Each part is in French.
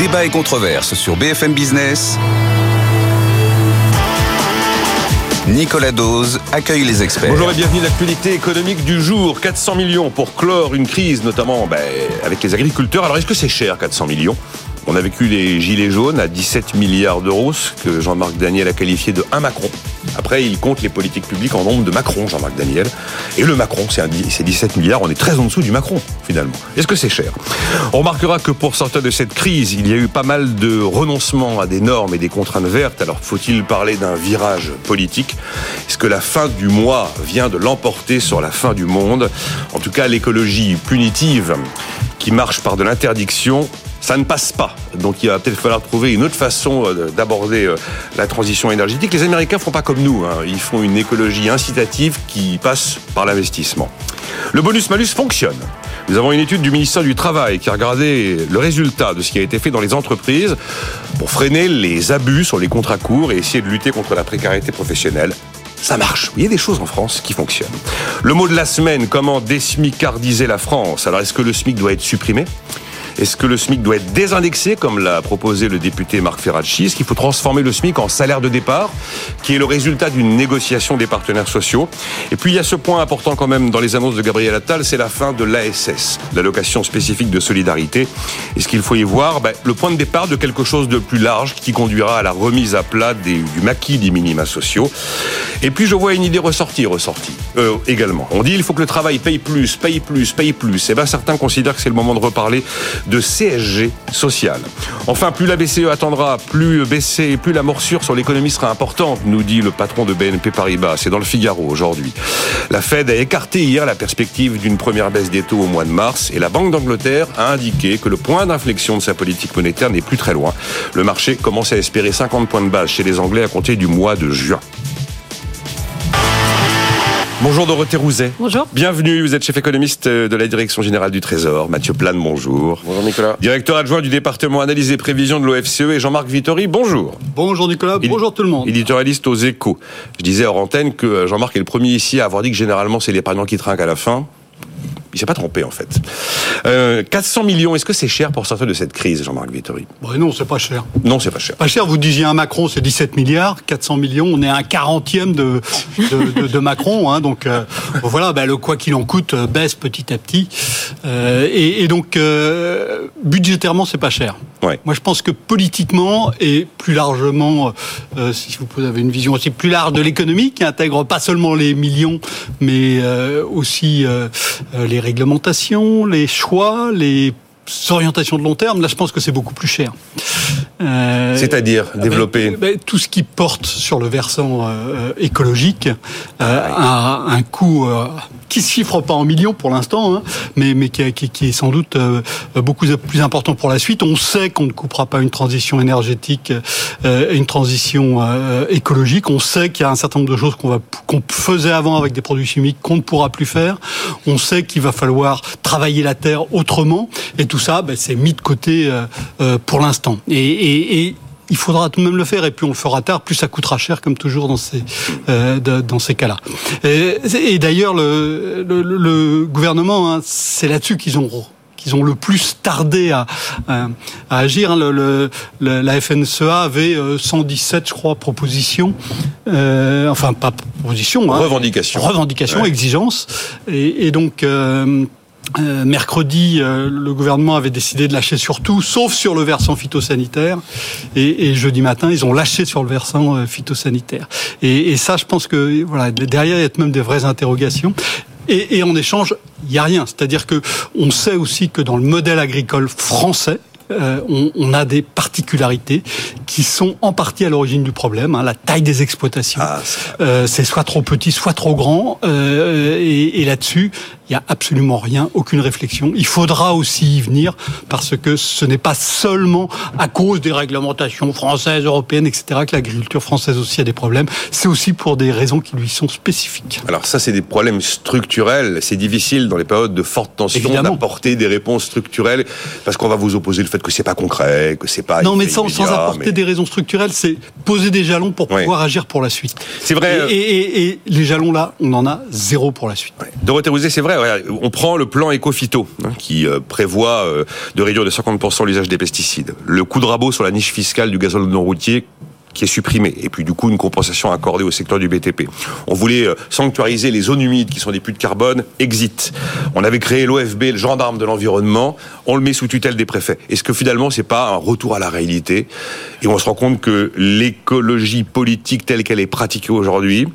Débat et controverse sur BFM Business. Nicolas Dose accueille les experts. Bonjour et bienvenue à l'actualité économique du jour. 400 millions pour clore une crise, notamment ben, avec les agriculteurs. Alors est-ce que c'est cher 400 millions? On a vécu les gilets jaunes à 17 milliards d'euros, ce que Jean-Marc Daniel a qualifié de un Macron. Après, il compte les politiques publiques en nombre de Macron, Jean-Marc Daniel. Et le Macron, c'est 17 milliards, on est très en dessous du Macron, finalement. Est-ce que c'est cher? On remarquera que pour sortir de cette crise, il y a eu pas mal de renoncements à des normes et des contraintes vertes. Alors, faut-il parler d'un virage politique? Est-ce que la fin du mois vient de l'emporter sur la fin du monde? En tout cas, l'écologie punitive qui marche par de l'interdiction ça ne passe pas. Donc il va peut-être falloir trouver une autre façon euh, d'aborder euh, la transition énergétique. Les Américains font pas comme nous. Hein. Ils font une écologie incitative qui passe par l'investissement. Le bonus-malus fonctionne. Nous avons une étude du ministère du Travail qui a regardé le résultat de ce qui a été fait dans les entreprises pour freiner les abus sur les contrats courts et essayer de lutter contre la précarité professionnelle. Ça marche. Il y a des choses en France qui fonctionnent. Le mot de la semaine, comment désmicardiser la France? Alors est-ce que le SMIC doit être supprimé? Est-ce que le SMIC doit être désindexé, comme l'a proposé le député Marc Ferracci? Est-ce qu'il faut transformer le SMIC en salaire de départ, qui est le résultat d'une négociation des partenaires sociaux? Et puis il y a ce point important quand même dans les annonces de Gabriel Attal, c'est la fin de l'ASS, l'allocation spécifique de solidarité. Est-ce qu'il faut y voir ben, le point de départ de quelque chose de plus large qui conduira à la remise à plat du maquis des minima sociaux? Et puis je vois une idée ressortir, ressortie euh, également. On dit il faut que le travail paye plus, paye plus, paye plus. Et eh ben certains considèrent que c'est le moment de reparler de CSG social. Enfin, plus la BCE attendra, plus baisser, plus la morsure sur l'économie sera importante, nous dit le patron de BNP Paribas. C'est dans le Figaro aujourd'hui. La Fed a écarté hier la perspective d'une première baisse des taux au mois de mars et la Banque d'Angleterre a indiqué que le point d'inflexion de sa politique monétaire n'est plus très loin. Le marché commence à espérer 50 points de base chez les Anglais à compter du mois de juin. Bonjour Dorothée Rouzet. Bonjour. Bienvenue, vous êtes chef économiste de la Direction Générale du Trésor. Mathieu Plane, bonjour. Bonjour Nicolas. Directeur adjoint du département analyse et prévision de l'OFCE et Jean-Marc Vittori, bonjour. Bonjour Nicolas, bonjour tout le monde. Éditorialiste aux échos. Je disais hors antenne que Jean-Marc est le premier ici à avoir dit que généralement c'est l'épargnant qui trinque à la fin. Il s'est pas trompé en fait. Euh, 400 millions, est-ce que c'est cher pour sortir de cette crise, Jean-Marc Vittori? Bon, Non, c'est pas cher. Non, c'est pas cher. Pas cher, vous disiez un Macron, c'est 17 milliards, 400 millions, on est à un quarantième de, de, de, Macron. Hein, donc euh, voilà, ben, le quoi qu'il en coûte euh, baisse petit à petit. Euh, et, et, donc, euh, budgétairement, c'est pas cher. Ouais. Moi, je pense que politiquement et plus largement, euh, si vous avez une vision aussi plus large de l'économie, qui intègre pas seulement les millions, mais euh, aussi euh, les réglementations, les choix, les orientations de long terme, là je pense que c'est beaucoup plus cher. Euh, C'est-à-dire développer Tout ce qui porte sur le versant euh, écologique euh, a un coût qui se chiffre pas en millions pour l'instant, hein, mais, mais qui, qui, qui, est sans doute beaucoup plus important pour la suite. On sait qu'on ne coupera pas une transition énergétique, euh, une transition écologique. On sait qu'il y a un certain nombre de choses qu'on va faisait avant avec des produits chimiques qu'on ne pourra plus faire. On sait qu'il va falloir travailler la terre autrement, et tout ça, ben, c'est mis de côté euh, euh, pour l'instant. Et, et, et, il faudra tout de même le faire, et plus on le fera tard, plus ça coûtera cher, comme toujours dans ces euh, dans ces cas-là. Et, et d'ailleurs, le, le, le, gouvernement, hein, c'est là-dessus qu'ils ont qu'ils ont le plus tardé à, à, à agir. Le, le, la FNSEA avait 117, je crois, propositions, euh, enfin pas propositions, hein, revendications, revendications, ouais. exigences, et, et donc. Euh, euh, mercredi, euh, le gouvernement avait décidé de lâcher sur tout, sauf sur le versant phytosanitaire. Et, et jeudi matin, ils ont lâché sur le versant euh, phytosanitaire. Et, et, ça, je pense que voilà, derrière, il y a même des vraies interrogations. Et, et en échange, il n'y a rien. C'est-à-dire que on sait aussi que dans le modèle agricole français, euh, on, on, a des particularités qui sont en partie à l'origine du problème. Hein, la taille des exploitations, ah, euh, c'est soit trop petit, soit trop grand. Euh, et, et là-dessus, il n'y a absolument rien, aucune réflexion. Il faudra aussi y venir parce que ce n'est pas seulement à cause des réglementations françaises, européennes, etc. que l'agriculture française aussi a des problèmes. C'est aussi pour des raisons qui lui sont spécifiques. Alors ça, c'est des problèmes structurels. C'est difficile dans les périodes de forte tension d'apporter des réponses structurelles parce qu'on va vous opposer le fait que c'est pas concret, que c'est pas. Non, mais sans, sans apporter mais... des raisons structurelles, c'est poser des jalons pour pouvoir agir pour la suite. C'est vrai. Et, et, et, et, les jalons là, on en a zéro pour la suite. Ouais. Dorothée Rouzet, c'est vrai on prend le plan Ecofito hein, qui euh, prévoit euh, de réduire de 50% l'usage des pesticides. Le coup de rabot sur la niche fiscale du gazole non routier qui est supprimé. Et puis du coup, une compensation accordée au secteur du BTP. On voulait euh, sanctuariser les zones humides qui sont des puits de carbone, exit. On avait créé l'OFB, le gendarme de l'environnement, on le met sous tutelle des préfets. Est-ce que finalement, c'est pas un retour à la réalité? Et on se rend compte que l'écologie politique telle qu'elle est pratiquée aujourd'hui,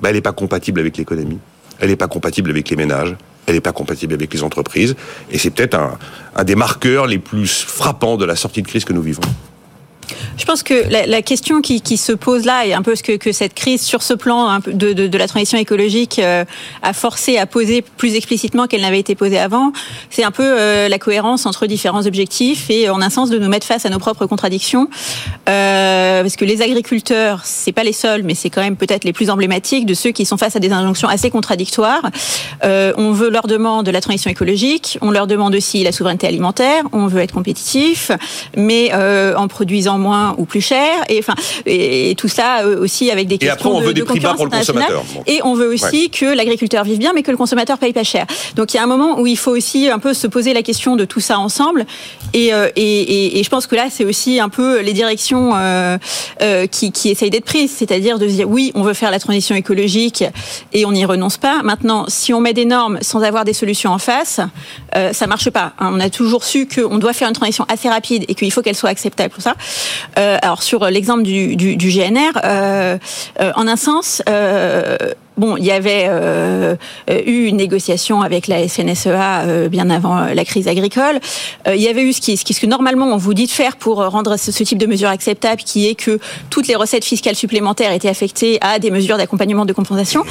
bah, elle n'est pas compatible avec l'économie, elle n'est pas compatible avec les ménages, elle n'est pas compatible avec les entreprises, et c'est peut-être un, des marqueurs les plus frappants de la sortie de crise que nous vivons. Je pense que la, la question qui, qui, se pose là et un peu ce que, que cette crise sur ce plan peu de, de, de, la transition écologique euh, a forcé à poser plus explicitement qu'elle n'avait été posée avant, c'est un peu euh, la cohérence entre différents objectifs et en un sens de nous mettre face à nos propres contradictions, euh, parce que les agriculteurs, c'est pas les seuls, mais c'est quand même peut-être les plus emblématiques de ceux qui sont face à des injonctions assez contradictoires. Euh, on veut leur demande de la transition écologique, on leur demande aussi la souveraineté alimentaire, on veut être compétitif, mais euh, en produisant moins ou plus cher. Et enfin, et, tout ça euh, aussi avec des questions et après, on de, veut des de prix bas pour le consommateur. Et on veut aussi Ouais. que l'agriculteur vive bien, mais que le consommateur paye pas cher. Donc il y a un moment où il faut aussi un peu se poser la question de tout ça ensemble. Et, euh, et, je pense que là, c'est aussi un peu les directions euh, euh, qui, qui essayent d'être prises, c'est-à-dire de se dire oui, on veut faire la transition écologique et on n'y renonce pas. Maintenant, si on met des normes sans avoir des solutions en face, euh, ça marche pas. hein. On a toujours su qu'on doit faire une transition assez rapide et qu'il faut qu'elle soit acceptable pour ça. Euh, alors sur l'exemple du, du, du GNR, euh, euh, en un sens. Bon, il y avait euh, eu une négociation avec la FNSEA euh, bien avant euh, la crise agricole. Euh, il y avait eu ce qui, ce qui- ce que normalement on vous dit de faire pour rendre ce, ce type de mesure acceptable, qui est que toutes les recettes fiscales supplémentaires étaient affectées à des mesures d'accompagnement de compensation.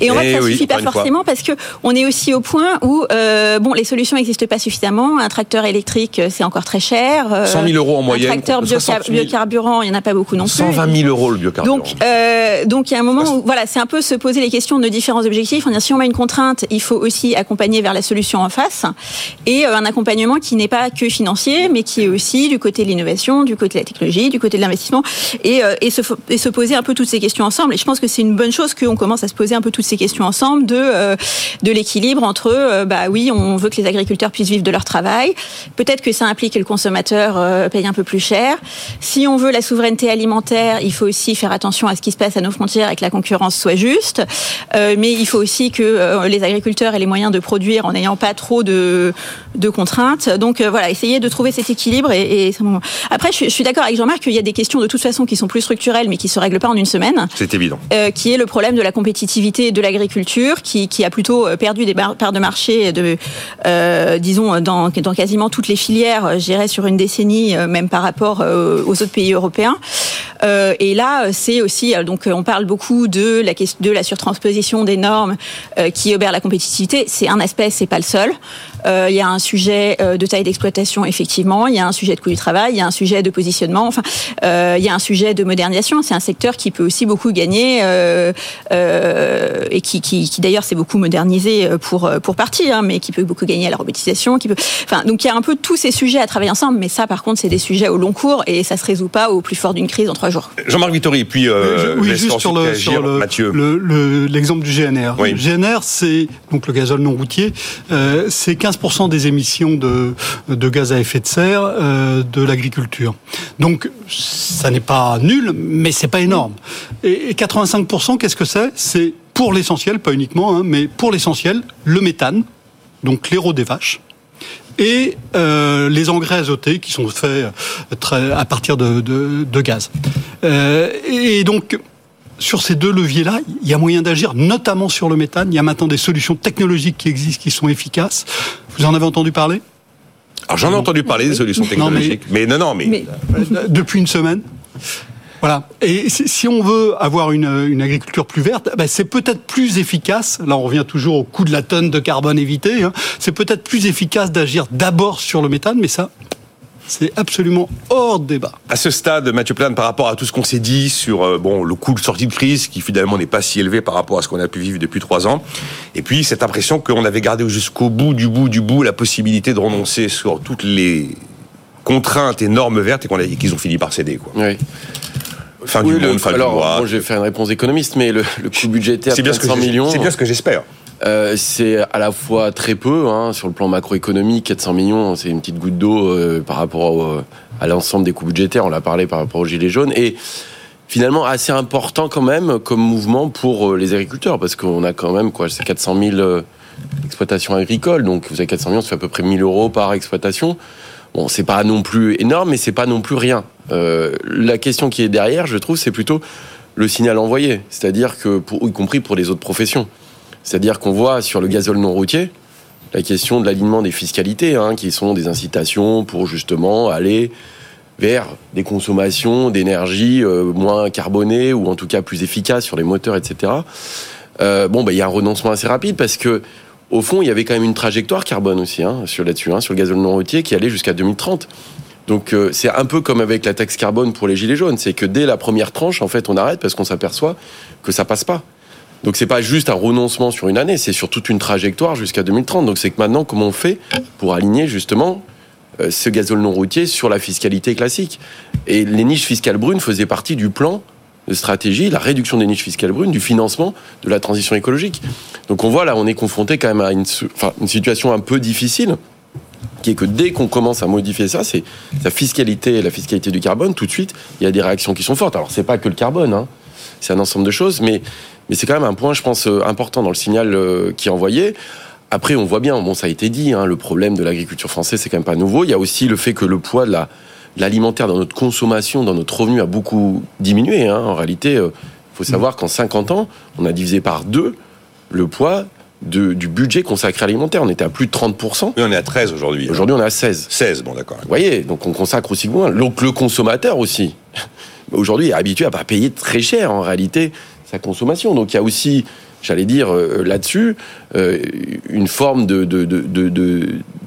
Et on voit Eh ça oui, suffit pas fois. forcément parce que on est aussi au point où bon, les solutions n'existent pas suffisamment. Un tracteur électrique, c'est encore très cher. Euh, 100 000 euros en moyenne. Un tracteur contre bioca- 60 000. biocarburant, il y en a pas beaucoup non plus. 120 000 euros le biocarburant. Donc, donc il y a un moment où voilà, c'est un peu se poser les questions de différents objectifs. On dit, si on met une contrainte, il faut aussi accompagner vers la solution en face, et euh, un accompagnement qui n'est pas que financier, mais qui est aussi du côté de l'innovation, du côté de la technologie, du côté de l'investissement, et, euh, et, se, poser un peu toutes ces questions ensemble. Et je pense que c'est une bonne chose qu'on commence à se poser un peu toutes ces questions ensemble de euh, l'équilibre entre, bah oui, on veut que les agriculteurs puissent vivre de leur travail. Peut-être que ça implique que le consommateur paye un peu plus cher. Si on veut la souveraineté alimentaire, il faut aussi faire attention à ce qui se passe à nos frontières et que la concurrence soit juste. Euh, mais il faut aussi que euh, les agriculteurs aient les moyens de produire en n'ayant pas trop de, de contraintes. Donc euh, voilà, essayer de trouver cet équilibre. Et, et après, je, suis- je suis d'accord avec Jean-Marc qu'il y a des questions de toute façon qui sont plus structurelles, mais qui se règlent pas en une semaine C'est évident. qui est le problème de la compétitivité de l'agriculture, qui, qui a plutôt perdu des parts de marché, de, euh, disons, dans, dans quasiment toutes les filières, je dirais, sur une décennie, même par rapport aux autres pays européens. Euh, et là, c'est aussi, donc, on parle beaucoup de la, de la surtransposition des normes euh, qui obère la compétitivité. C'est un aspect, c'est pas le seul. Euh, Il y a un sujet euh, de taille d'exploitation, effectivement. Il y a un sujet de coût du travail. Il y a un sujet de positionnement. Enfin, euh, il y a un sujet de modernisation. C'est un secteur qui peut aussi beaucoup gagner euh, euh, et qui, qui, qui d'ailleurs s'est beaucoup modernisé pour pour partie, hein, mais qui peut beaucoup gagner à la robotisation. Qui peut, enfin, donc il y a un peu tous ces sujets à travailler ensemble. Mais ça, par contre, c'est des sujets au long cours et ça se résout pas au plus fort d'une crise en trois jours. Jean-Marc Vittori, puis euh, oui, je laisse juste sur le, réagir sur le- Mathieu. le- le- l'exemple du GNR. Oui. Le GNR, c'est donc le gazole non routier, euh, c'est 15% des émissions de, gaz à effet de serre euh, de l'agriculture. Donc ça n'est pas nul, mais c'est pas énorme. Et, et 85%, qu'est-ce que c'est? C'est pour l'essentiel, pas uniquement, hein, mais pour l'essentiel, le méthane, donc l'héros des vaches et euh, les engrais azotés qui sont faits euh, à partir de, gaz. Et donc, sur ces deux leviers-là, il y a moyen d'agir, notamment sur le méthane. Il y a maintenant des solutions technologiques qui existent, qui sont efficaces. Vous en avez entendu parler? Alors j'en ai entendu parler des solutions Non, mais- technologiques. mais... non, non, mais, Mais Euh, depuis une semaine. Voilà. Et si si on veut avoir une, une agriculture plus verte, ben c'est peut-être plus efficace. Là, on revient toujours au coût de la tonne de carbone évité. hein. C'est peut-être plus efficace d'agir d'abord sur le méthane, mais ça, c'est absolument hors de débat. à ce stade, Mathieu Plane, par rapport à tout ce qu'on s'est dit sur euh, bon le coût de sortie de crise, qui finalement n'est pas si élevé par rapport à ce qu'on a pu vivre depuis trois ans, et puis cette impression qu'on avait gardé jusqu'au bout du bout du bout la possibilité de renoncer sur toutes les contraintes et normes vertes et qu'on a- et qu'ils ont fini par céder. Quoi. Oui. Fin Oui, du le- monde, fin alors, du mois. bon, je vais faire une réponse économiste, mais le, le coût budgétaire C'est de bien, ce que 400 j'ai- millions. c'est bien ce que j'espère. Euh, c'est à la fois très peu hein, sur le plan macroéconomique, 400 millions, c'est une petite goutte d'eau euh, par rapport à l'ensemble des coûts budgétaires. On l'a parlé par rapport aux gilets jaunes et finalement assez important quand même comme mouvement pour les agriculteurs parce qu'on a quand même quoi, c'est 400 000 exploitations agricoles, donc vous avez 400 millions, ça fait à peu près 1000 euros par exploitation. Bon, c'est pas non plus énorme, mais c'est pas non plus rien. la question qui est derrière, je trouve, c'est plutôt le signal envoyé, c'est-à-dire que, y compris pour les autres professions. C'est-à-dire qu'on voit sur le gazole non routier la question de l'alignement des fiscalités, hein, qui sont des incitations pour justement aller vers des consommations d'énergie euh, moins carbonées ou en tout cas plus efficaces sur les moteurs, etc. Euh, bon, bah, il y a un renoncement assez rapide parce que au fond, il y avait quand même une trajectoire carbone aussi hein, sur là-dessus, hein, sur le gazole non routier qui allait jusqu'à 2030. Donc euh, c'est un peu comme avec la taxe carbone pour les gilets jaunes, c'est que dès la première tranche, en fait, on arrête parce qu'on s'aperçoit que ça passe pas. Donc c'est pas juste un renoncement sur une année, c'est sur toute une trajectoire jusqu'à 2030. Donc c'est que maintenant, comment on fait pour aligner justement euh, ce gazole non routier sur la fiscalité classique? Et les niches fiscales brunes faisaient partie du plan de stratégie, la réduction des niches fiscales brunes, du financement de la transition écologique. Donc on voit là, on est confronté quand même à une, situation un peu difficile qui est que dès qu'on commence à modifier ça, c'est sa fiscalité, la fiscalité du carbone, tout de suite, il y a des réactions qui sont fortes. Alors, c'est pas que le carbone, hein. C'est un ensemble de choses, mais, mais c'est quand même un point, je pense, euh, important dans le signal euh, qui est envoyé. Après, on voit bien, bon, ça a été dit, hein, le problème de l'agriculture française, c'est quand même pas nouveau. Il y a aussi le fait que le poids de la, l'alimentaire dans notre consommation, dans notre revenu a beaucoup diminué. Hein. En réalité, il euh, faut savoir qu'en 50 ans, on a divisé par deux le poids du budget consacré à l'alimentaire. On était à plus de 30%. Mais on est à 13 aujourd'hui. Aujourd'hui, on est à 16. 16, bon d'accord. Vous voyez, donc on consacre aussi moins. Donc le consommateur aussi, aujourd'hui, est habitué à pas payer très cher en réalité sa consommation. Donc il y a aussi, j'allais dire euh, là-dessus, euh, une forme de,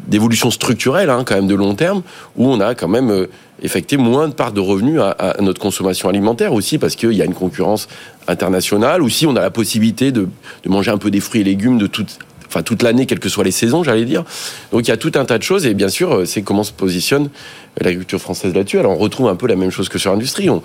d'évolution structurelle, hein, quand même de long terme, où on a quand même euh, effectué moins de part de revenus à, notre consommation alimentaire aussi, parce qu'il y a une concurrence internationale. Aussi, on a la possibilité de, manger un peu des fruits et légumes de toute, enfin toute l'année, quelles que soient les saisons, j'allais dire. Donc il y a tout un tas de choses, et bien sûr, euh, c'est comment se positionne l'agriculture française là-dessus. Alors on retrouve un peu la même chose que sur l'industrie. On,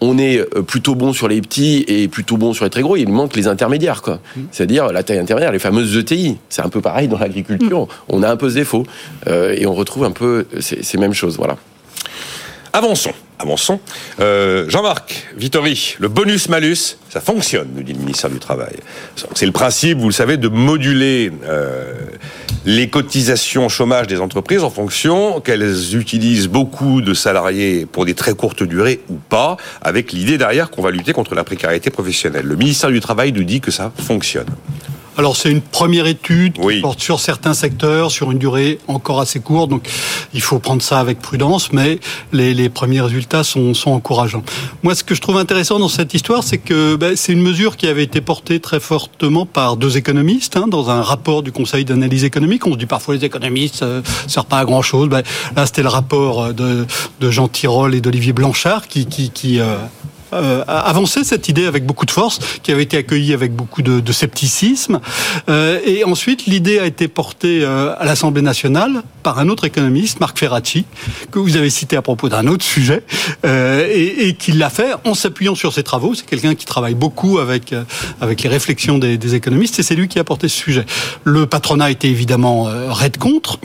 on est euh, plutôt bon sur les petits et plutôt bon sur les très gros. Il manque les intermédiaires, quoi. Mmh. C'est-à-dire la taille intermédiaire, les fameuses ETI. C'est un peu pareil dans l'agriculture. Mmh. On a un peu ce défaut euh, et on retrouve un peu ces, ces mêmes choses. Voilà. Avançons. Avançons. Euh, Jean-Marc Vittori, le bonus-malus, ça fonctionne, nous dit le ministère du Travail. C'est le principe, vous le savez, de moduler euh, les cotisations chômage des entreprises en fonction qu'elles utilisent beaucoup de salariés pour des très courtes durées ou pas, avec l'idée derrière qu'on va lutter contre la précarité professionnelle. Le ministère du Travail nous dit que ça fonctionne. Alors c'est une première étude qui porte sur certains secteurs, sur une durée encore assez courte, donc il faut prendre ça avec prudence, mais les, premiers résultats sont, sont, encourageants. Moi, ce que je trouve intéressant dans cette histoire, c'est que ben, c'est une mesure qui avait été portée très fortement par deux économistes hein, dans un rapport du Conseil d'analyse économique. On se dit parfois les économistes ne euh, servent pas à grand chose. Ben, là, c'était le rapport de, de Jean Tirole et d'Olivier Blanchard qui, qui, qui euh, euh, avancé cette idée avec beaucoup de force, qui avait été accueillie avec beaucoup de, scepticisme. Euh, et ensuite, l'idée a été portée euh, à l'Assemblée nationale par un autre économiste, Marc Ferracci, que vous avez cité à propos d'un autre sujet, euh, et, et qui l'a fait en s'appuyant sur ses travaux. C'est quelqu'un qui travaille beaucoup avec avec les réflexions des, économistes, et c'est lui qui a porté ce sujet. Le patronat était évidemment raide contre,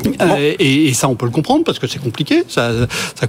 et, ça on peut le comprendre parce que c'est compliqué, ça,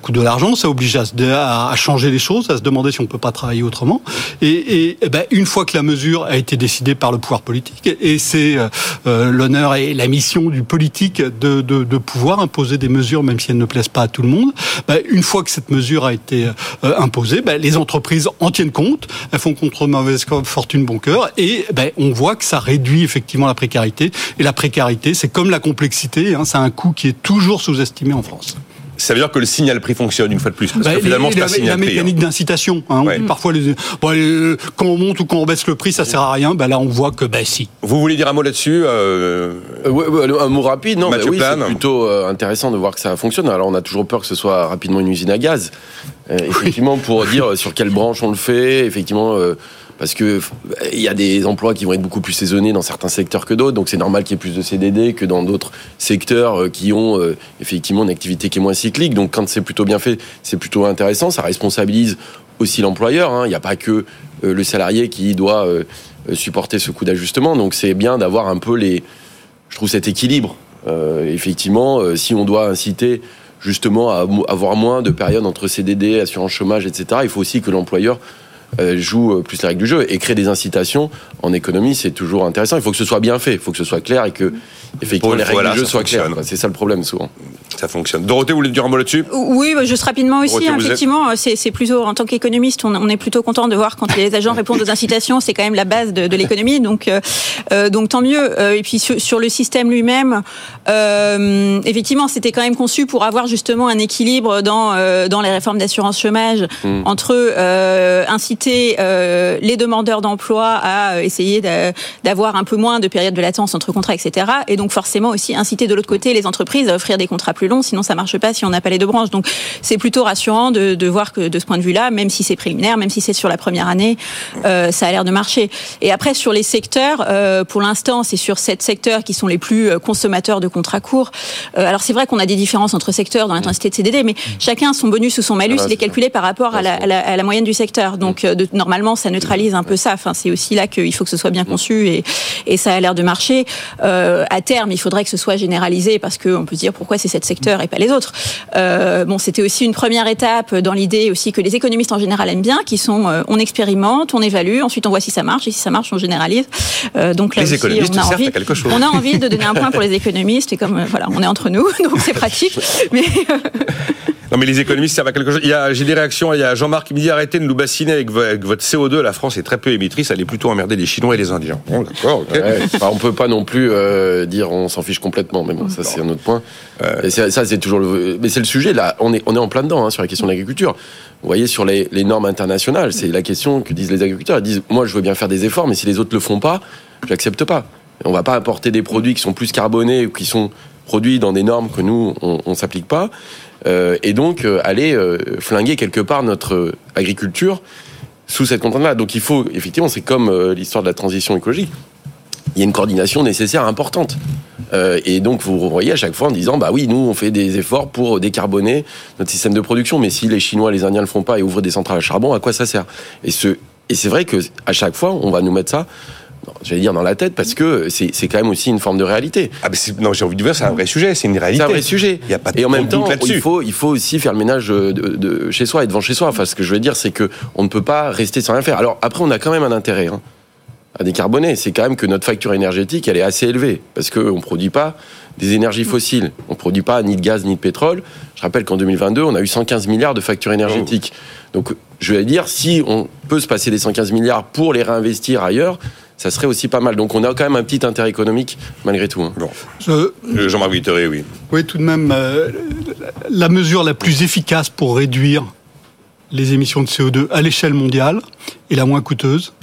coûte de l'argent, ça oblige à, changer les choses, à se demander si on peut pas travailler autrement. Et, et, ben, une fois que la mesure a été décidée par le pouvoir politique, et c'est euh, euh, l'honneur et la mission du politique de, pouvoir imposer des mesures, même si elles ne plaisent pas à tout le monde, ben, une fois que cette mesure a été euh, imposée, ben, les entreprises en tiennent compte, elles font contre mauvaise fortune bon cœur, et ben, on voit que ça réduit effectivement la précarité. Et la précarité, c'est comme la complexité, hein, c'est un coût qui est toujours sous-estimé en France ça veut dire que le signal prix fonctionne une fois de plus. Parce que bah, finalement, c'est un signal la mécanique hein. d'incitation. Hein, Parfois, les, bon, quand on monte ou quand on baisse le prix, ça sert à rien. Bah, là, on voit que bah, si. Vous voulez dire un mot là-dessus euh... euh un mot rapide, non oui, C'est plutôt euh, intéressant de voir que ça fonctionne. Alors, on a toujours peur que ce soit rapidement une usine à gaz. Euh, effectivement, pour dire sur quelle branche on le fait, effectivement parce que il y a des emplois qui vont être beaucoup plus saisonnés dans certains secteurs que d'autres, donc c'est normal qu'il y ait plus de CDD que dans d'autres secteurs euh, qui ont euh, effectivement une activité qui est moins cyclique. Donc quand c'est plutôt bien fait, c'est plutôt intéressant, ça responsabilise aussi l'employeur. hein. Il n'y a pas que euh, le salarié qui doit supporter ce coût d'ajustement. Donc c'est bien d'avoir un peu les, je trouve cet équilibre. Effectivement, si on doit inciter justement à avoir moins de périodes entre CDD, assurance chômage, etc., il faut aussi que l'employeur joue euh, plus les règles du jeu et créer des incitations en économie, c'est toujours intéressant. Il faut que ce soit bien fait, il faut que ce soit clair et que effectivement les règles du jeu soient claires. C'est ça le problème souvent. Ça fonctionne. Dorothée, vous voulez dire un mot là-dessus? Oui, bah, juste rapidement aussi. Dorothée, vous êtes- effectivement, c'est c'est plutôt en tant qu'économiste, on, on est plutôt content de voir quand les agents répondent aux incitations. C'est quand même la base de, de l'économie, donc euh, euh, donc tant mieux. Euh, et puis sur, sur le système lui-même, euh, effectivement, c'était quand même conçu pour avoir justement un équilibre dans euh, dans les réformes d'assurance chômage Mm. entre euh, inciter euh, les demandeurs d'emploi à euh, essayer d'a- d'avoir un peu moins de période de latence entre contrats, etc. Et donc forcément aussi inciter de l'autre côté les entreprises à offrir des contrats plus longs, sinon ça marche pas si on n'a pas les deux branches. Donc c'est plutôt rassurant de, de voir que de ce point de vue-là, même si c'est préliminaire, même si c'est sur la première année, euh, ça a l'air de marcher. Et après sur les secteurs, euh, pour l'instant c'est sur sept secteurs qui sont les plus euh, consommateurs de contrats courts. Euh, alors c'est vrai qu'on a des différences entre secteurs dans l'intensité de CDD, mais chacun son bonus ou son malus, Ah, il est calculé par rapport à la, à la- à la moyenne du secteur. Donc euh, de- normalement ça neutralise un peu ça. Enfin c'est aussi là qu'il faut que ce soit bien conçu et, et ça a l'air de marcher. Euh, à terme, il faudrait que ce soit généralisé parce qu'on peut se dire pourquoi c'est cet secteur et pas les autres. Euh, bon, c'était aussi une première étape dans l'idée aussi que les économistes en général aiment bien, qui sont euh, on expérimente, on évalue, ensuite on voit si ça marche et si ça marche, on généralise. Donc là Les aussi, économistes on a envie, à quelque chose. on a envie de donner un point pour les économistes et comme voilà, on est entre nous, donc c'est pratique. Mais Non, mais les économistes servent à quelque chose. Il y a, j'ai des réactions. Il y a Jean-Marc qui me dit arrêtez de nous bassiner avec, vo- avec votre CO2. La France est très peu émettrice. Elle est plutôt emmerder les Chinois et les Indiens. Bon, d'accord, ok. Ouais. Enfin, on peut pas non plus euh, dire on s'en fiche complètement, mais bon, ça c'est un autre point. Et c'est- ça c'est toujours le, mais c'est le sujet là. On est on est en plein dedans hein, sur la question de l'agriculture. Vous voyez sur les, les normes internationales, c'est la question que disent les agriculteurs. Ils disent moi je veux bien faire des efforts, mais si les autres le font pas, j'accepte pas. On va pas apporter des produits qui sont plus carbonés ou qui sont produits dans des normes que nous on, on s'applique pas. Euh, et donc euh, aller euh, flinguer quelque part notre euh, agriculture sous cette contrainte-là. Donc il faut effectivement, c'est comme euh, l'histoire de la transition écologique il y a une coordination nécessaire importante. Euh, et donc, vous voyez à chaque fois en disant, bah oui, nous, on fait des efforts pour décarboner notre système de production, mais si les Chinois, les Indiens le font pas et ouvrent des centrales à charbon, à quoi ça sert? Et ce, et c'est vrai que à chaque fois, on va nous mettre ça, j'allais dire dans la tête, parce que c'est c'est quand même aussi une forme de réalité. Ah, c'est- non, j'ai envie de dire, c'est un vrai sujet. C'est une C'est réalité. un vrai sujet. Il y a pas de et en même temps, là-dessus. il faut, il faut aussi faire le ménage de, de chez soi et devant chez soi. Enfin, ce que je veux dire, c'est que on ne peut pas rester sans rien faire. Alors après, on a quand même un intérêt hein, à décarboner. C'est quand même que notre facture énergétique, elle est assez élevée parce qu'on ne produit pas des énergies fossiles. On ne produit pas ni de gaz ni de pétrole. Je rappelle qu'en 2022, on a eu 115 milliards de factures énergétiques. Donc, je vais dire, si on peut se passer des 115 milliards pour les réinvestir ailleurs, ça serait aussi pas mal. Donc, on a quand même un petit intérêt économique malgré tout. hein. Je- Euh, Jean-Marc Vittoré, oui. Oui, tout de même, euh, la mesure la plus efficace pour réduire les émissions de CO2 à l'échelle mondiale et la moins coûteuse,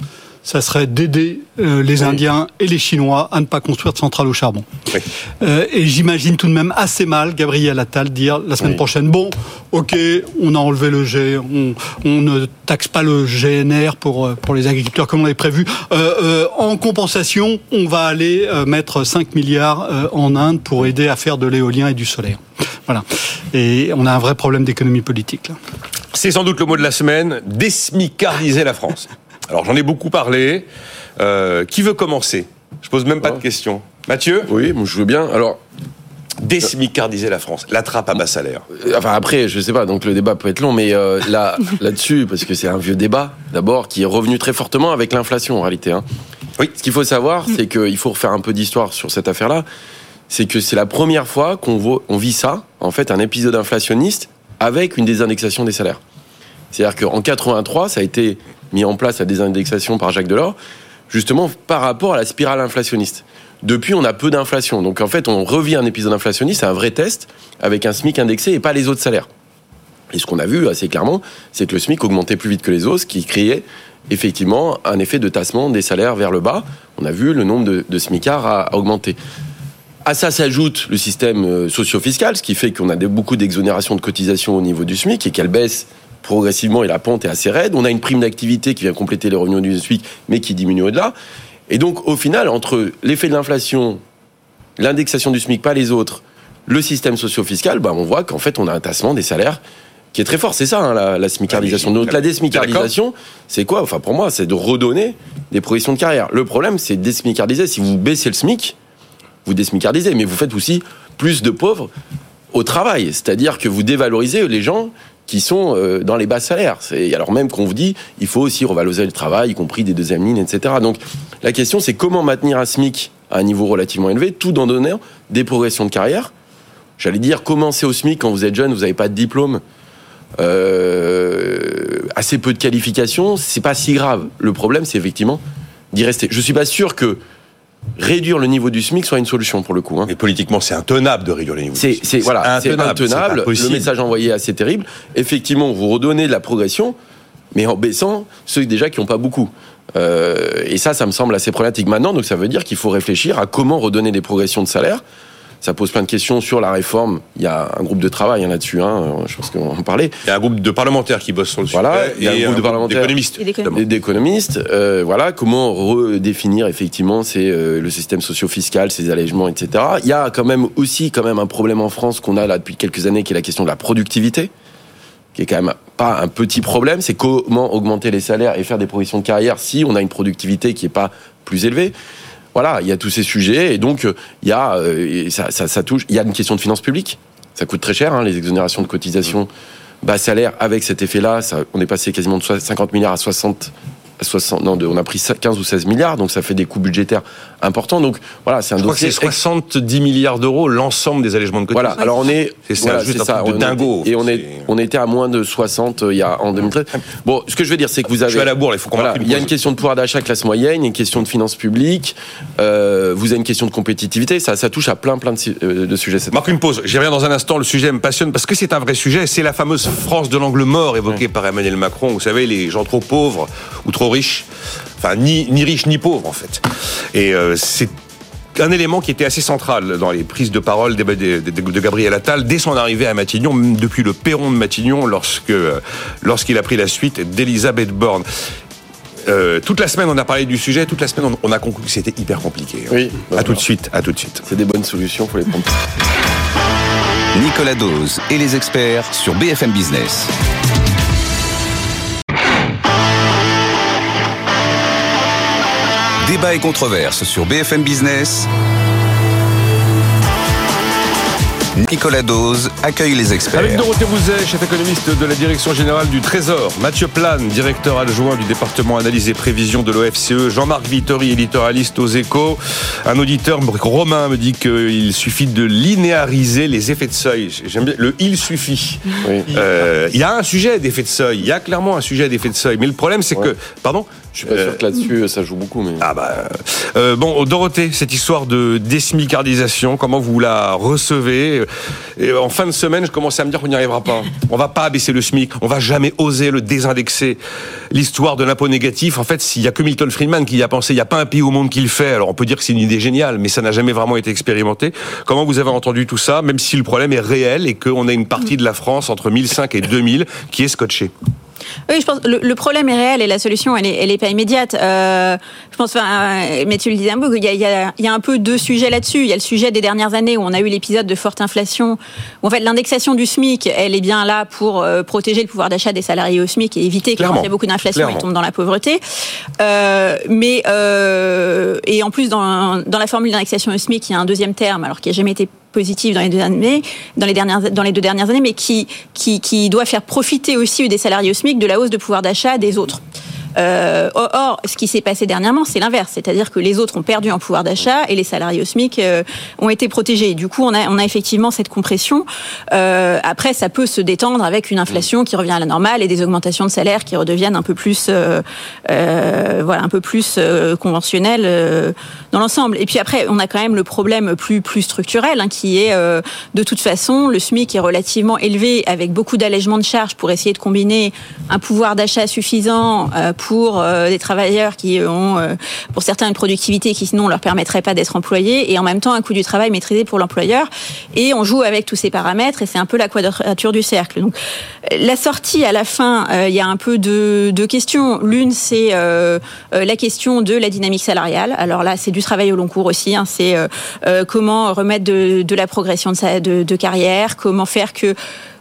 ça serait d'aider euh, les Indiens et les Chinois à ne pas construire de centrales au charbon. Oui. Euh, et j'imagine tout de même assez mal Gabriel Attal dire la semaine Oui. prochaine bon, ok, on a enlevé le G, on, on ne taxe pas le GNR pour euh, pour les agriculteurs comme on l'avait prévu. Euh, en compensation, on va aller mettre 5 milliards en Inde pour aider à faire de l'éolien et du solaire. Voilà. Et on a un vrai problème d'économie politique là. C'est sans doute le mot de la semaine, désmicardiser la France. Alors j'en ai beaucoup parlé. Euh, qui veut commencer? Je pose même pas de Ouais. questions. Mathieu? Oui, moi, je veux bien. Alors, Désmicardiser la France. La trappe à bas salaire. Euh, Enfin après, je sais pas, donc le débat peut être long, mais euh, là, là-dessus, parce que c'est un vieux débat, d'abord, qui est revenu très fortement avec l'inflation en réalité. Hein. Oui. Ce qu'il faut savoir, c'est qu'il faut refaire un peu d'histoire sur cette affaire-là. C'est que c'est la première fois qu'on voit- on vit ça, en fait, un épisode inflationniste avec une désindexation des salaires. C'est-à-dire qu'en 83, ça a été mis en place la désindexation par Jacques Delors, justement par rapport à la spirale inflationniste. Depuis, on a peu d'inflation. Donc en fait, on revit un épisode inflationniste, un vrai test, avec un SMIC indexé et pas les autres salaires. Et ce qu'on a vu assez clairement, c'est que le SMIC augmentait plus vite que les autres, ce qui créait effectivement un effet de tassement des salaires vers le bas. On a vu le nombre de, de SMICards a, a augmenté. À ça s'ajoute le système euh, socio-fiscal, ce qui fait qu'on a beaucoup d'exonérations de cotisations au niveau du SMIC et qu'elle baisse progressivement et la pente est assez raide. On a une prime d'activité qui vient compléter les revenus du SMIC, mais qui diminue au-delà. Et donc, au final, entre l'effet de l'inflation, l'indexation du SMIC, pas les autres, le système socio-fiscal, bah, on voit qu'en fait, on a un tassement des salaires qui est très fort. C'est ça, hein, la, la smicardisation. Donc la désmicardisation, c'est quoi? Enfin, pour moi, c'est de redonner des progressions de carrière. Le problème, c'est de désmicardiser. Si vous baissez le SMIC, vous désmicardisez, mais vous faites aussi plus de pauvres au travail. C'est-à-dire que vous dévalorisez les gens qui sont euh, dans les bas salaires. C'est alors même qu'on vous dit il faut aussi revaloriser le travail, y compris des deuxièmes lignes, etc. Donc la question c'est comment maintenir un SMIC à un niveau relativement élevé, tout en donnant des progressions de carrière. J'allais dire commencer au SMIC quand vous êtes jeune, vous n'avez pas de diplôme, euh, assez peu de qualifications, c'est pas si grave. Le problème c'est effectivement d'y rester. Je suis pas sûr que réduire le niveau du SMIC soit une solution pour le coup. Hein. Mais politiquement, c'est intenable de réduire le niveau. C'est, c'est voilà, c'est intenable. Le message envoyé est assez terrible. Effectivement, vous redonnez de la progression, mais en baissant ceux déjà qui n'ont pas beaucoup. Euh, et ça, ça me semble assez problématique maintenant. Donc ça veut dire qu'il faut réfléchir à comment redonner des progressions de salaire ça pose plein de questions sur la réforme. Il y a un groupe de travail hein, là-dessus, hein, je pense qu'on en parlait. Il y a un groupe de parlementaires qui bossent sur le sujet. Voilà, il y a un groupe de parlementaires d'économistes. Et d'économistes. Euh, voilà, comment redéfinir effectivement c'est euh, le système socio-fiscal, ses allègements, etc. Il y a quand même aussi quand même un problème en France qu'on a là depuis quelques années, qui est la question de la productivité qui est quand même pas un petit problème, c'est comment augmenter les salaires et faire des progressions de carrière si on a une productivité qui est pas plus élevée voilà, il y a tous ces sujets et donc il y a une question de finances publiques. Ça coûte très cher, hein, les exonérations de cotisations bas salaire. Avec cet effet-là, on est passé quasiment de 50 milliards à 60 60, non, on a pris 15 ou 16 milliards, donc ça fait des coûts budgétaires importants. Donc voilà, c'est un Je dossier. c'est 70 milliards d'euros l'ensemble des allègements de cotisations. Voilà, alors on est. C'est ça, juste un de dingo. Et on, est, on était à moins de 60 euh, il y a, en 2013. Bon, ce que je veux dire, c'est que vous avez. Je suis à la bourre, il faut qu'on voilà, Il y a une question de pouvoir d'achat classe moyenne, une question de finances publiques, euh, vous avez une question de compétitivité, ça, ça touche à plein, plein de, euh, de sujets. Marc, une pause. J'y reviens dans un instant. Le sujet me passionne parce que c'est un vrai sujet. C'est la fameuse France de l'angle mort évoquée par Emmanuel Macron. Vous savez, les gens trop pauvres ou trop riches enfin ni, ni riche ni pauvre en fait. Et euh, c'est un élément qui était assez central dans les prises de parole de, de, de, Gabriel Attal dès son arrivée à Matignon, depuis le perron de Matignon, lorsque lorsqu'il a pris la suite d'Elisabeth Borne. Euh, toute la semaine, on a parlé du sujet. Toute la semaine, on, a conclu que c'était hyper compliqué. Oui. Bah à tout de suite. À tout de suite. C'est des bonnes solutions, faut les prendre. Nicolas Dose et les experts sur BFM Business. Débat et controverse sur BFM Business. Nicolas Dose accueille les experts. Avec Dorothée Rouzet, chef économiste de la Direction Générale du Trésor, Mathieu Plane, directeur adjoint du département analyse et prévision de l'OFCE, Jean-Marc Vittori, éditorialiste aux échos, un auditeur, Romain, me dit qu'il suffit de linéariser les effets de seuil. J'aime bien le il suffit. Euh, il y a un sujet d'effet de seuil, il y a clairement un sujet d'effet de seuil, mais le problème c'est que, pardon je suis pas sûr que là-dessus ça joue beaucoup. Mais... Ah bah euh, bon, Dorothée, cette histoire de désmicardisation, comment vous la recevez? Et En fin de semaine, je commençais à me dire qu'on n'y arrivera pas. On va pas abaisser le SMIC, on va jamais oser le désindexer. L'histoire de l'impôt négatif, en fait, s'il y a que Milton Friedman qui y a pensé, il n'y a pas un pays au monde qui le fait. Alors on peut dire que c'est une idée géniale, mais ça n'a jamais vraiment été expérimenté. Comment vous avez entendu tout ça, même si le problème est réel et qu'on a une partie de la France entre 1005 et 2000 qui est scotchée? Oui, je pense le, le problème est réel et la solution, elle est, elle est pas immédiate. Euh, je pense, enfin, mais tu le disais un peu, il y a, il y a, il y a un peu deux sujets là-dessus. Il y a le sujet des dernières années où on a eu l'épisode de forte inflation. Où en fait, l'indexation du SMIC, elle est bien là pour euh, protéger le pouvoir d'achat des salariés au SMIC et éviter qu'il y ait beaucoup d'inflation, ils tombent dans la pauvreté. Euh, mais euh, et en plus, dans, dans la formule d'indexation au SMIC, il y a un deuxième terme, alors qui n'a jamais été positive dans les deux dernières, années, mais qui, qui, qui doit faire profiter aussi des salariés au SMIC de la hausse de pouvoir d'achat des autres. Euh, or, ce qui s'est passé dernièrement, c'est l'inverse, c'est-à-dire que les autres ont perdu en pouvoir d'achat et les salariés au SMIC euh, ont été protégés. Du coup, on a, effectivement cette compression. Euh, après, ça peut se détendre avec une inflation qui revient à la normale et des augmentations de salaire qui redeviennent un peu plus, voilà, un peu plus conventionnelles dans l'ensemble. Et puis après, on a quand même le problème plus plus structurel, hein, qui est de toute façon le SMIC est relativement élevé avec beaucoup d'allègements de charges pour essayer de combiner un pouvoir d'achat suffisant euh, des travailleurs qui ont, euh, pour certains, une productivité qui sinon leur permettrait pas d'être employés, et en même temps un coût du travail maîtrisé pour l'employeur. Et on joue avec tous ces paramètres, et c'est un peu la quadrature du cercle. Donc, la sortie à la fin, euh, il y a un peu de, de questions. L'une, c'est la question de la dynamique salariale. Alors là, c'est du travail au long cours aussi. Hein. C'est comment remettre de, de, la progression de, sa, de, de carrière, comment faire que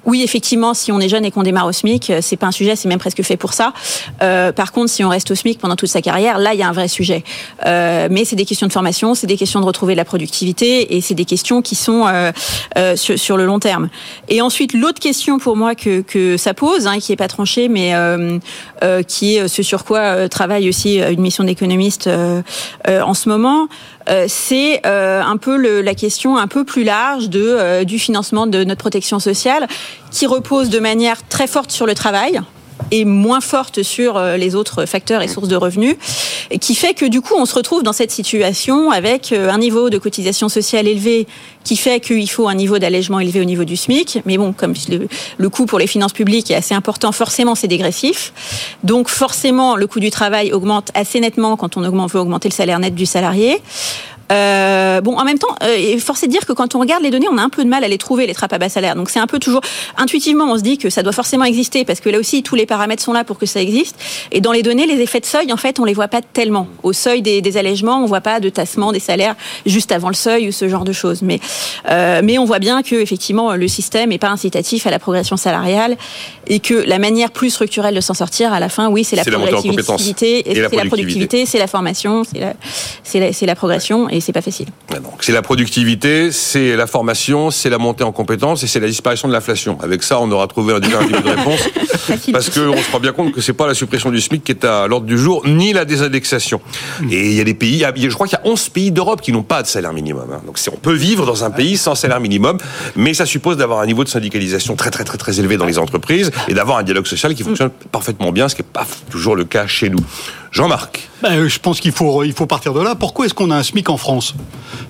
oui, effectivement, si on est jeune et qu'on démarre au SMIC, c'est pas un sujet, c'est même presque fait pour ça. Euh, par contre, si on reste au SMIC pendant toute sa carrière, là, il y a un vrai sujet. Euh, mais c'est des questions de formation, c'est des questions de retrouver de la productivité et c'est des questions qui sont euh, euh sur, le long terme. Et ensuite, l'autre question pour moi que, ça pose, hein, qui est pas tranchée, mais euh, euh, qui est ce sur quoi travaille aussi une mission d'économistes en ce moment, c'est un peu le, la question un peu plus large de du financement de notre protection sociale, qui repose de manière très forte sur le travail et moins forte sur euh, les autres facteurs et sources de revenus, qui fait que du coup on se retrouve dans cette situation avec euh, un niveau de cotisation sociale élevé qui fait qu'il faut un niveau d'allègement élevé au niveau du SMIC. Mais bon, comme le, le coût pour les finances publiques est assez important, forcément c'est dégressif. Donc forcément le coût du travail augmente assez nettement quand on augmente, veut augmenter le salaire net du salarié. Euh, bon, en même temps, euh, force est de dire que quand on regarde les données, on a un peu de mal à les trouver, les trappes à bas salaire. Donc c'est un peu toujours intuitivement, on se dit que ça doit forcément exister parce que là aussi tous les paramètres sont là pour que ça existe. Et dans les données, les effets de seuil, en fait, on les voit pas tellement. Au seuil des, des allègements, on voit pas de tassement des salaires juste avant le seuil ou ce genre de choses. Mais euh, mais on voit bien que effectivement le système est pas incitatif à la progression salariale et que la manière plus structurelle de s'en sortir à la fin, oui, c'est la c'est la productivité, c'est la formation, c'est la, la, la progression et c'est pas facile. C'est la productivité, c'est la formation, c'est la montée en compétences et c'est la disparition de l'inflation. Avec ça, on aura trouvé un niveau de réponse. parce qu'on se rend bien compte que c'est pas la suppression du SMIC qui est à l'ordre du jour, ni la désindexation. Et il y a des pays, je crois qu'il y a 11 pays d'Europe qui n'ont pas de salaire minimum. Hein. Donc on peut vivre dans un pays sans salaire minimum, mais ça suppose d'avoir un niveau de syndicalisation très très très très élevé dans les entreprises et d'avoir un dialogue social qui fonctionne parfaitement bien, ce qui n'est pas toujours le cas chez nous. Jean-Marc. Ben, je pense qu'il faut, il faut partir de là. Pourquoi est-ce qu'on a un SMIC en France?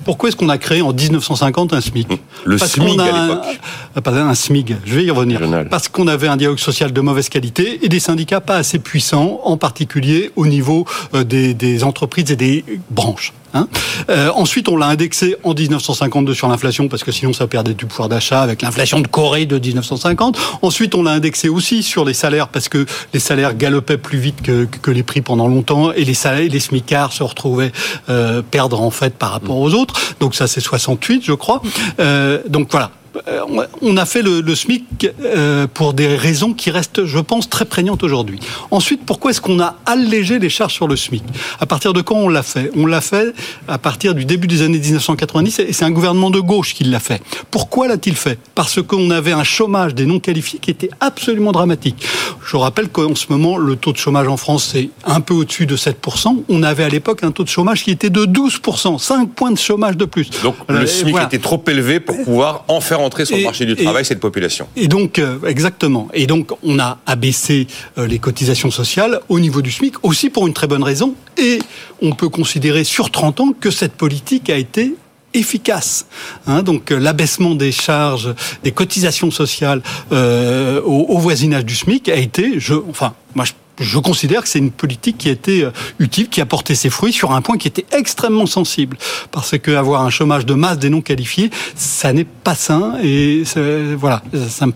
Pourquoi est-ce qu'on a créé en 1950 un SMIC? Le SMIC à l'époque. Un, un SMIC, je vais y revenir. Parce qu'on avait un dialogue social de mauvaise qualité et des syndicats pas assez puissants, en particulier au niveau euh, des, des entreprises et des branches. Hein euh, ensuite, on l'a indexé en 1952 sur l'inflation parce que sinon ça perdait du pouvoir d'achat avec l'inflation de Corée de 1950. Ensuite, on l'a indexé aussi sur les salaires parce que les salaires galopaient plus vite que, que les prix pendant longtemps et les salaires, les smicards se retrouvaient euh, perdre en fait par rapport aux autres. Donc ça, c'est 68, je crois. Euh, donc voilà. Euh, on a fait le, le SMIC euh, pour des raisons qui restent, je pense, très prégnantes aujourd'hui. Ensuite, pourquoi est-ce qu'on a allégé les charges sur le SMIC? À partir de quand on l'a fait? On l'a fait à partir du début des années 1990 et c'est un gouvernement de gauche qui l'a fait. Pourquoi l'a-t-il fait? Parce qu'on avait un chômage des non qualifiés qui était absolument dramatique. Je rappelle qu'en ce moment, le taux de chômage en France, c'est un peu au-dessus de 7%. On avait à l'époque un taux de chômage qui était de 12%, 5 points de chômage de plus. Donc le SMIC était trop élevé pour pouvoir en faire sur le marché du travail cette population. Et donc, euh, exactement. Et donc, on a abaissé euh, les cotisations sociales au niveau du SMIC, aussi pour une très bonne raison. Et on peut considérer sur 30 ans que cette politique a été efficace. Hein, donc euh, l'abaissement des charges, des cotisations sociales euh, au, au, voisinage du SMIC a été, je, enfin, moi je je considère que c'est une politique qui a été euh, utile, qui a porté ses fruits sur un point qui était extrêmement sensible. Parce que avoir un chômage de masse des non qualifiés, ça n'est pas sain et voilà, ça me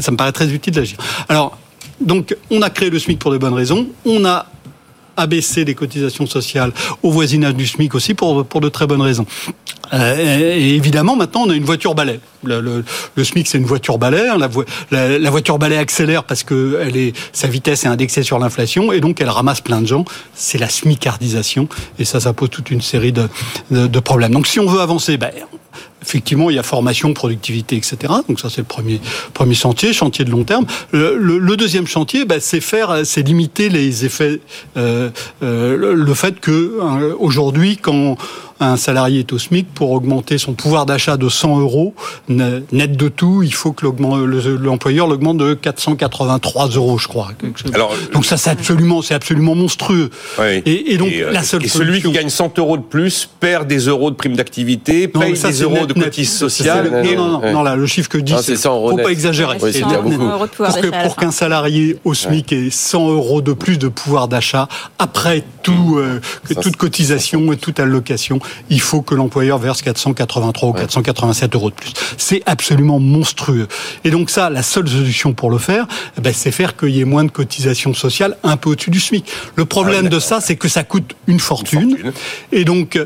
ça me paraît très utile d'agir. Alors, donc, on a créé le SMIC pour de bonnes raisons. On a abaissé les cotisations sociales au voisinage du SMIC aussi pour, pour de très bonnes raisons. Euh, et évidemment, maintenant, on a une voiture balai. Le, le, le SMIC, c'est une voiture balai. Hein. La, la, la, voiture balai accélère parce que elle est, sa vitesse est indexée sur l'inflation et donc elle ramasse plein de gens. C'est la smicardisation et ça, ça pose toute une série de, de, de problèmes. Donc, si on veut avancer, ben, effectivement, il y a formation, productivité, etc. Donc ça, c'est le premier premier chantier, chantier de long terme. Le, le, le deuxième chantier, ben, c'est faire, c'est limiter les effets, euh, euh, le, le, fait que euh, aujourd'hui, quand un salarié est au SMIC, pour augmenter son pouvoir d'achat de 100 euros, net de tout, il faut que l'employeur l'augmente de 483 euros, je crois. Alors, donc ça, c'est absolument, c'est absolument monstrueux. Oui. Et, et, donc, et, la seule et celui qui gagne 100 euros de plus perd des euros de prime d'activité, paye ça, des euros net, de cotises sociales. Non, non, non, non, là, le chiffre que dit, c'est, faut pas exagérer. Oui, pour, que, pour qu'un salarié au SMIC ait 100 euros de plus de pouvoir d'achat, après tout, euh, toute cotisation et toute allocation, il faut que l'employeur verse 483 ou 487 euros de plus. C'est absolument monstrueux. Et donc ça, la seule solution pour le faire, eh ben, c'est faire qu'il y ait moins de cotisations sociales un peu au-dessus du SMIC. Le problème ah, de ça, c'est que ça coûte une fortune. Une fortune. Et donc,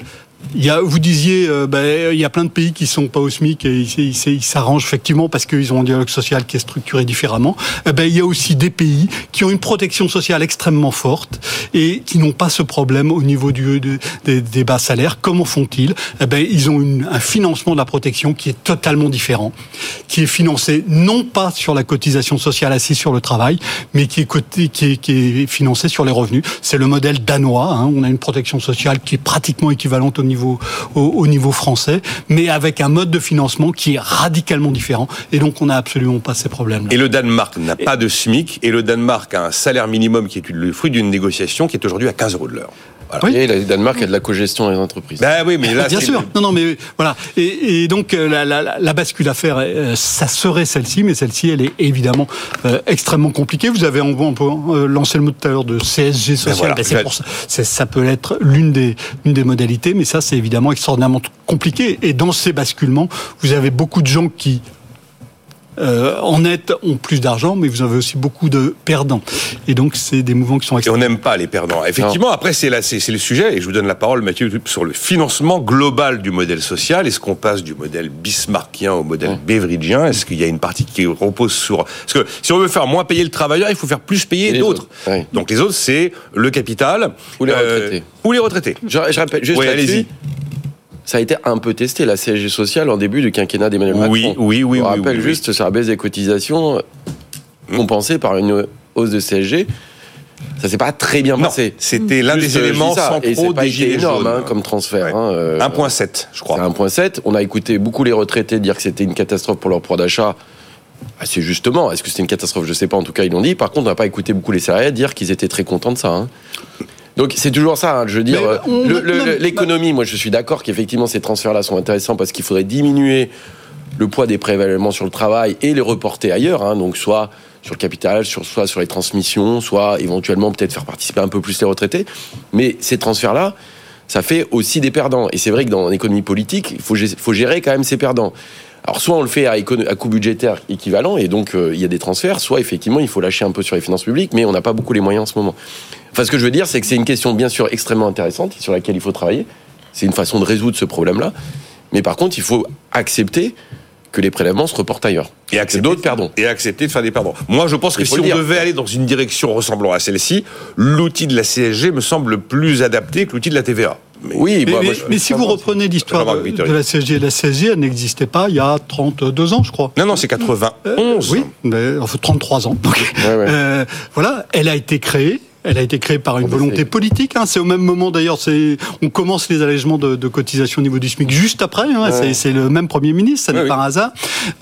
vous disiez, euh, ben, il y a plein de pays qui sont pas au SMIC et ils s'arrangent effectivement parce qu'ils ont un dialogue social qui est structuré différemment. Eh ben, il y a aussi des pays qui ont une protection sociale extrêmement forte et qui n'ont pas ce problème au niveau des, bas salaires. Comment font-ils? Eh ben, Ils ont un financement de la protection qui est totalement différent, qui est financé non pas sur la cotisation sociale assise sur le travail, mais qui est financé sur les revenus. C'est le modèle danois. Hein. On a une protection sociale qui est pratiquement équivalente au niveau, au, niveau français, mais avec un mode de financement qui est radicalement différent. Et donc, on n'a absolument pas ces problèmes-là. Et le Danemark n'a pas de SMIC, et le Danemark a un salaire minimum qui est le fruit d'une négociation qui est aujourd'hui à 15 euros de l'heure. Oui. Et le Danemark a de la cogestion les entreprises. Ben oui, mais là, bien sûr. Non, non, mais voilà. Et, et donc euh, la, la, la, bascule à faire, euh, ça serait celle-ci, mais celle-ci, elle est évidemment euh, extrêmement compliquée. Vous avez, on peut euh, lancer le mot tout à l'heure de CSG social. Ben voilà. ben c'est pour ça. Ça peut être l'une des, une des modalités, mais ça, c'est évidemment extraordinairement compliqué. Et dans ces basculements, vous avez beaucoup de gens qui euh, en net ont plus d'argent, mais vous avez aussi beaucoup de perdants. Et donc, c'est des mouvements qui sont Et on n'aime pas les perdants. Effectivement, après, c'est c'est le sujet, et je vous donne la parole, Mathieu, sur le financement global du modèle social. Est-ce qu'on passe du modèle bismarckien au modèle beveridgien Est-ce qu'il y a une partie qui repose sur... Parce que si on veut faire moins payer le travailleur, il faut faire plus payer d'autres. Donc les autres, c'est le capital... Ou les euh, retraités. Ou les retraités. Je, je répète juste oui, allez-y ça a été un peu testé, la CSG sociale, en début du quinquennat d'Emmanuel Macron. Oui, oui, oui. Oui, rappelle oui, juste sur la baisse des cotisations compensée par une hausse de CSG. Ça s'est pas très bien passé. C'était l'un des éléments sans et pro pas des gilets énorme jaunes. hein, comme transfert. Ouais. Hein, euh, 1,7, je crois. C'est 1,7. On a écouté beaucoup les retraités dire que c'était une catastrophe pour leur pouvoir d'achat. Assez justement. Est-ce que c'était une catastrophe? Je sais pas. En tout cas, ils l'ont dit. Par contre, on n'a pas écouté beaucoup les salariés dire qu'ils étaient très contents de ça. Hein. Donc c'est toujours ça, hein, je veux dire. L'économie, moi je suis d'accord qu'effectivement ces transferts-là sont intéressants parce qu'il faudrait diminuer le poids des prélèvements sur le travail et les reporter ailleurs, hein, donc soit sur le capital, sur, soit sur les transmissions, soit éventuellement peut-être faire participer un peu plus les retraités. Mais ces transferts-là, ça fait aussi des perdants. Et c'est vrai que dans l'économie politique, il faut, faut gérer quand même ces perdants. Alors soit on le fait à, à coût budgétaire équivalent et donc euh, il y a des transferts, soit effectivement il faut lâcher un peu sur les finances publiques, mais on n'a pas beaucoup les moyens en ce moment. Enfin, ce que je veux dire, c'est que c'est une question bien sûr extrêmement intéressante sur laquelle il faut travailler. C'est une façon de résoudre ce problème-là. Mais par contre, il faut accepter que les prélèvements se reportent ailleurs. Et accepter d'autres perdants. Et accepter de faire des perdants. Moi, je pense que si on dire. devait aller dans une direction ressemblant à celle-ci, l'outil de la CSG me semble plus adapté que l'outil de la TVA. Mais, oui, mais, bah, mais, moi, je, mais si vous reprenez l'histoire de, de, la CSG, la CSG, elle n'existait pas il y a 32 ans, je crois. Non, non, c'est 91. Euh, oui, mais, enfin 33 ans. Donc, ouais, ouais. Euh, voilà, elle a été créée. Elle a été créée par une volonté politique. Hein. C'est au même moment d'ailleurs. On commence les allègements de, de cotisation au niveau du SMIC juste après. Hein. Ouais. C'est le même Premier ministre, ça n'est pas un hasard.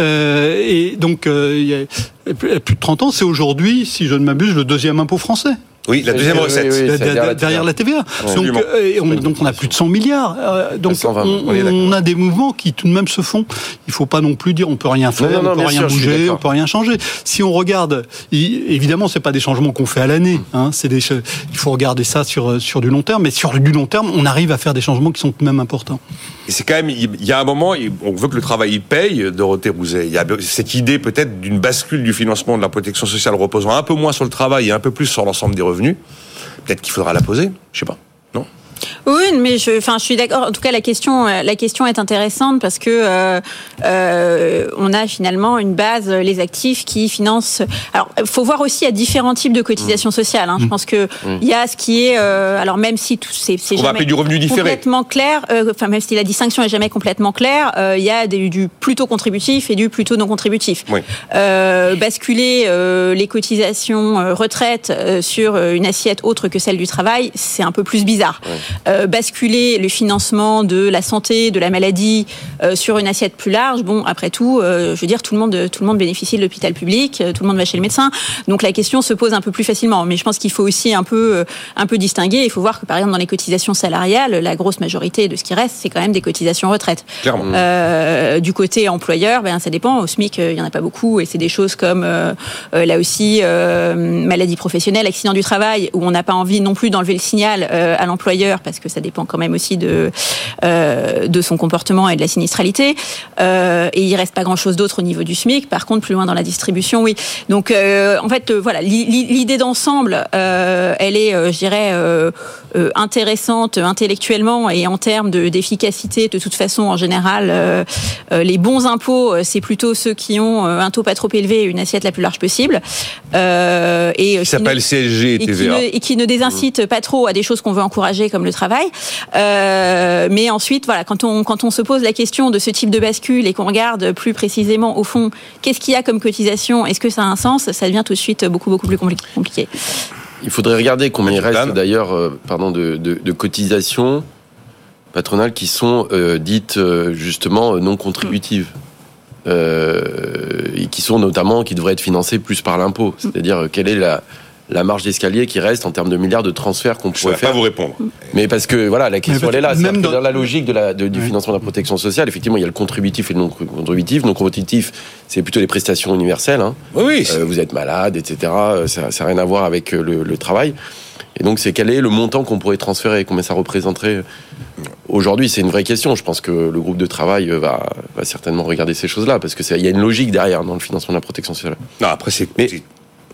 Euh, et donc, euh, il y a plus de 30 ans, c'est aujourd'hui, si je ne m'abuse, le deuxième impôt français. Oui, la deuxième recette. Oui, oui, derrière, derrière, la TVA. Donc, euh, on, donc, on a plus de 100 milliards. Euh, donc, 120, on, on, on, a des mouvements qui tout de même se font. Il faut pas non plus dire on peut rien faire, non, non, on peut rien sûr, bouger, on peut rien changer. Si on regarde, évidemment, c'est pas des changements qu'on fait à l'année. Hein, c'est des, il faut regarder ça sur sur du long terme, mais sur du long terme, on arrive à faire des changements qui sont tout de même importants. C'est quand même, il y a un moment, on veut que le travail paye, Dorothée Rouzet. Il y a cette idée peut-être d'une bascule du financement de la protection sociale reposant un peu moins sur le travail et un peu plus sur l'ensemble des revenus. Peut-être qu'il faudra la poser, je sais pas. Non? Oui, mais je, enfin, je suis d'accord. En tout cas, la question, la question est intéressante parce que euh, euh, on a finalement une base, les actifs qui financent. Alors, il faut voir aussi à différents types de cotisations mmh. sociales. Hein. Mmh. Je pense que il mmh. y a ce qui est, euh, alors même si tout c'est, c'est jamais du revenu différé. complètement clair. Euh, enfin, même si la distinction est jamais complètement claire, il y a des, du plutôt contributif et du plutôt non contributif. Oui. basculer les cotisations retraite sur une assiette autre que celle du travail, c'est un peu plus bizarre. Oui. Euh, basculer le financement de la santé, de la maladie euh, sur une assiette plus large, bon, après tout, euh, je veux dire, tout le monde, tout le monde bénéficie de l'hôpital public, tout le monde va chez le médecin, donc la question se pose un peu plus facilement. Mais je pense qu'il faut aussi un peu, un peu distinguer. Il faut voir que par exemple dans les cotisations salariales, la grosse majorité de ce qui reste, c'est quand même des cotisations retraite. Clairement. du côté employeur, ben ça dépend. Au SMIC, il y en a pas beaucoup, et c'est des choses comme là aussi maladie professionnelle, accident du travail, où on n'a pas envie non plus d'enlever le signal à l'employeur parce que ça dépend quand même aussi de, euh, de son comportement et de la sinistralité. Euh, et il reste pas grand-chose d'autre au niveau du SMIC. Par contre, plus loin dans la distribution, oui. Donc, euh, en fait, voilà, l'idée d'ensemble, elle est, je dirais, intéressante intellectuellement et en termes d'efficacité. De, toute façon, en général, les bons impôts, c'est plutôt ceux qui ont un taux pas trop élevé et une assiette la plus large possible. et qui s'appelle CSG et TVA. Et qui, ne, désincite pas trop à des choses qu'on veut encourager comme le travail. mais ensuite, voilà, quand on, quand on se pose la question de ce type de bascule et qu'on regarde plus précisément au fond qu'est-ce qu'il y a comme cotisation, est-ce que ça a un sens, ça devient tout de suite beaucoup beaucoup plus compliqué. Il faudrait regarder combien il reste d'ailleurs euh, pardon, de, de, cotisations patronales qui sont euh, dites euh, justement non contributives. et qui sont notamment qui devraient être financées plus par l'impôt. C'est-à-dire quelle est la, la marge d'escalier qui reste en termes de milliards de transferts qu'on pourrait faire. pas vous répondre. Mais parce que voilà, la question elle est là. Même dans... la logique de la, du financement de la protection sociale, effectivement, il y a le contributif et le non contributif. Non contributif, c'est plutôt les prestations universelles. Hein. Oui. Euh, vous êtes malade, etc. Ça n'a rien à voir avec euh, le, travail. Et donc, c'est quel est le montant qu'on pourrait transférer Combien ça représenterait? Aujourd'hui, c'est une vraie question. Je pense que le groupe de travail va, va certainement regarder ces choses-là, parce qu'il y a une logique derrière dans le financement de la protection sociale. Non, après, c'est.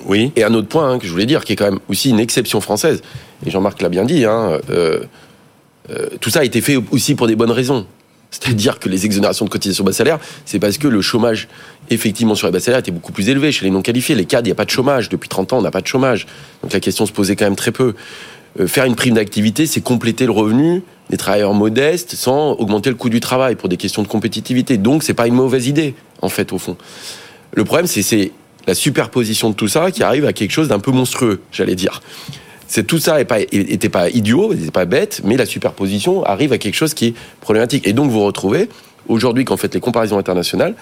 Oui. Et un autre point hein, que je voulais dire, qui est quand même aussi une exception française, et Jean-Marc l'a bien dit, hein, euh, euh, tout ça a été fait aussi pour des bonnes raisons. C'est-à-dire que les exonérations de cotisation bas salaire, c'est parce que le chômage, effectivement, sur les bas salaires était beaucoup plus élevé chez les non qualifiés. Les cadres, il n'y a pas de chômage. Depuis 30 ans, on n'a pas de chômage. Donc la question se posait quand même très peu. Euh, faire une prime d'activité, c'est compléter le revenu des travailleurs modestes sans augmenter le coût du travail pour des questions de compétitivité. Donc c'est pas une mauvaise idée, en fait, au fond. Le problème, c'est la superposition de tout ça qui arrive à quelque chose d'un peu monstrueux, j'allais dire. C'est tout ça n'était pas, idiot, n'était pas bête, mais la superposition arrive à quelque chose qui est problématique. Et donc vous retrouvez aujourd'hui, quand vous faites les comparaisons internationales,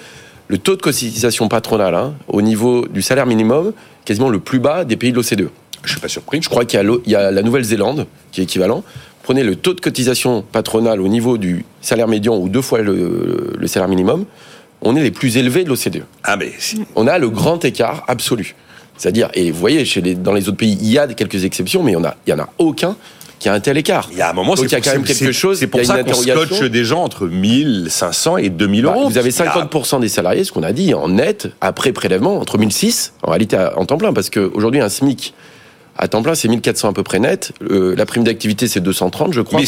le taux de cotisation patronale hein, au niveau du salaire minimum quasiment le plus bas des pays de l'OCDE. Je suis pas surpris. Je crois qu'il y, a la Nouvelle-Zélande qui est équivalent. Prenez le taux de cotisation patronale au niveau du salaire médian ou deux fois le salaire minimum on est les plus élevés de l'OCDE. Ah mais on a le grand écart absolu. C'est-à-dire, et vous voyez, chez les, dans les autres pays, il y a quelques exceptions, mais il n'y en, a, aucun qui a un tel écart. Il y a un moment, c'est quand même quelque chose. C'est pour ça qu'on scotche des gens entre 1500 et 2000 bah, euros. vous avez 50% des salariés, ce qu'on a dit, en net, après prélèvement, entre 1006, en réalité en temps plein, parce qu'aujourd'hui, un SMIC à temps plein, c'est 1400 à peu près net. Euh, la prime d'activité, c'est 230, je crois. oui,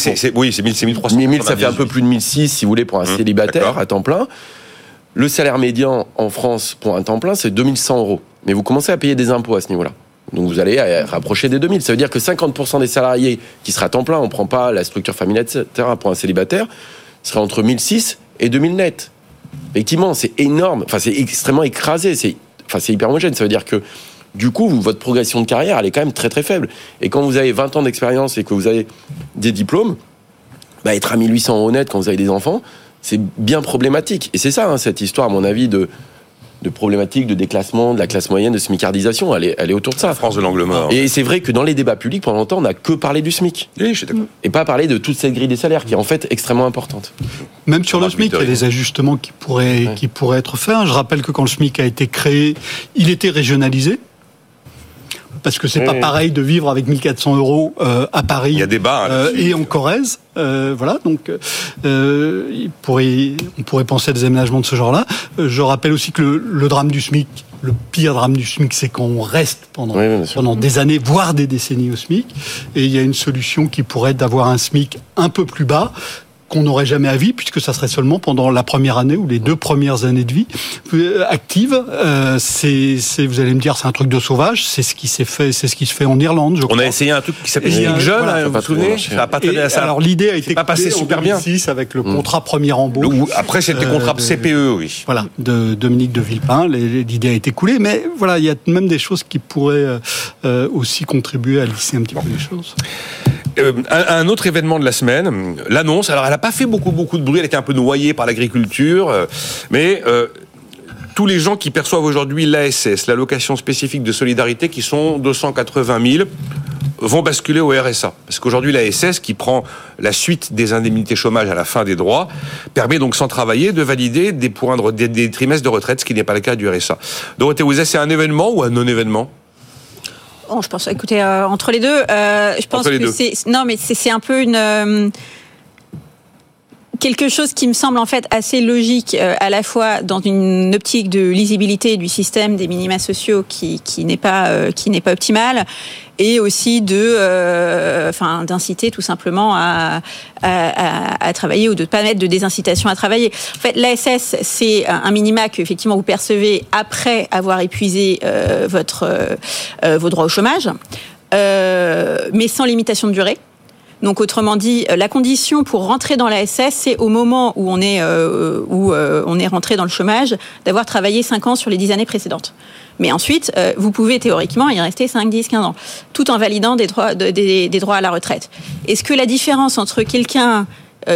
c'est 1300. 1000, ça fait un peu plus de 1006, si vous voulez, pour un mmh, célibataire à temps plein. Le salaire médian en France pour un temps plein, c'est 2100 euros. Mais vous commencez à payer des impôts à ce niveau-là. Donc vous allez rapprocher des 2000. Ça veut dire que 50% des salariés qui seraient à temps plein, on ne prend pas la structure familiale, etc., pour un célibataire, seraient entre 1006 et 2000 net. Effectivement, c'est énorme. Enfin, c'est extrêmement écrasé. C'est, enfin, c'est hyper homogène. Ça veut dire que, du coup, votre progression de carrière, elle est quand même très très faible. Et quand vous avez 20 ans d'expérience et que vous avez des diplômes, bah, être à 1800 euros net quand vous avez des enfants, c'est bien problématique. Et c'est ça, hein, cette histoire, à mon avis, de, de problématique de déclassement, de la classe moyenne, de smicardisation. Elle est, elle est autour de ça. France de l'angle mort. Et c'est vrai que dans les débats publics, pendant longtemps, on n'a que parlé du SMIC. Oui, je suis d'accord. Et pas parlé de toute cette grille des salaires, qui est en fait extrêmement importante. Même sur le SMIC, il y a des ajustements qui pourraient, qui pourraient être faits. Je rappelle que quand le SMIC a été créé, il était régionalisé parce que c'est pas pareil de vivre avec 1400 euros euh, à Paris Il y a hein, euh, et en Corrèze. Euh, voilà, donc euh, il pourrait, on pourrait penser à des aménagements de ce genre-là. Euh, je rappelle aussi que le, le, drame du SMIC, le pire drame du SMIC, c'est qu'on reste pendant, pendant des années, voire des décennies au SMIC. Et il y a une solution qui pourrait être d'avoir un SMIC un peu plus bas, qu'on n'aurait jamais à vie, puisque ça serait seulement pendant la première année ou les deux premières années de vie euh, active. Euh, c'est, vous allez me dire, c'est un truc de sauvage. C'est ce qui s'est fait, c'est ce qui se fait en Irlande. Je On a essayé un truc qui s'appelait Jeune, Jeune, hein, vous vous souvenez Ça pas à ça. Alors l'idée a été pas passé super bien avec le hmm. contrat premier embauche. Après, c'était euh, contrat CPE, oui. Voilà, de Dominique de Villepin. L'idée a été coulée, mais voilà, il y a même des choses qui pourraient aussi contribuer à lisser un petit peu les choses. Euh, un, autre événement de la semaine, l'annonce. Alors, elle n'a pas fait beaucoup, beaucoup de bruit. Elle était un peu noyée par l'agriculture, euh, mais euh, tous les gens qui perçoivent aujourd'hui l'ASS, l'allocation spécifique de solidarité, qui sont 280 000, vont basculer au RSA. Parce qu'aujourd'hui, l'ASS, qui prend la suite des indemnités chômage à la fin des droits, permet donc sans travailler de valider des, des, trimestres de retraite, ce qui n'est pas le cas du RSA. Dorothée Ouzet, c'est un événement ou un non-événement? Je pense, écoutez, euh, entre les deux, euh, je pense les que c'est non, mais c'est c'est un peu une euh, quelque chose qui me semble en fait assez logique euh, à la fois dans une optique de lisibilité du système des minima sociaux qui qui n'est pas euh, qui n'est pas optimale et aussi de euh, enfin d'inciter tout simplement à, à, travailler ou de pas mettre de désincitation à travailler. En fait, l'ASS c'est un minima que effectivement vous percevez après avoir épuisé euh, votre vos droits au chômage, mais sans limitation de durée. Donc autrement dit, euh, la condition pour rentrer dans la SS, c'est au moment où on est euh, où euh, on est rentré dans le chômage, d'avoir travaillé 5 ans sur les 10 années précédentes. Mais ensuite, vous pouvez théoriquement y rester 5, 10, 15 ans, tout en validant des droits, de- des, droits à la retraite. Est-ce que la différence entre quelqu'un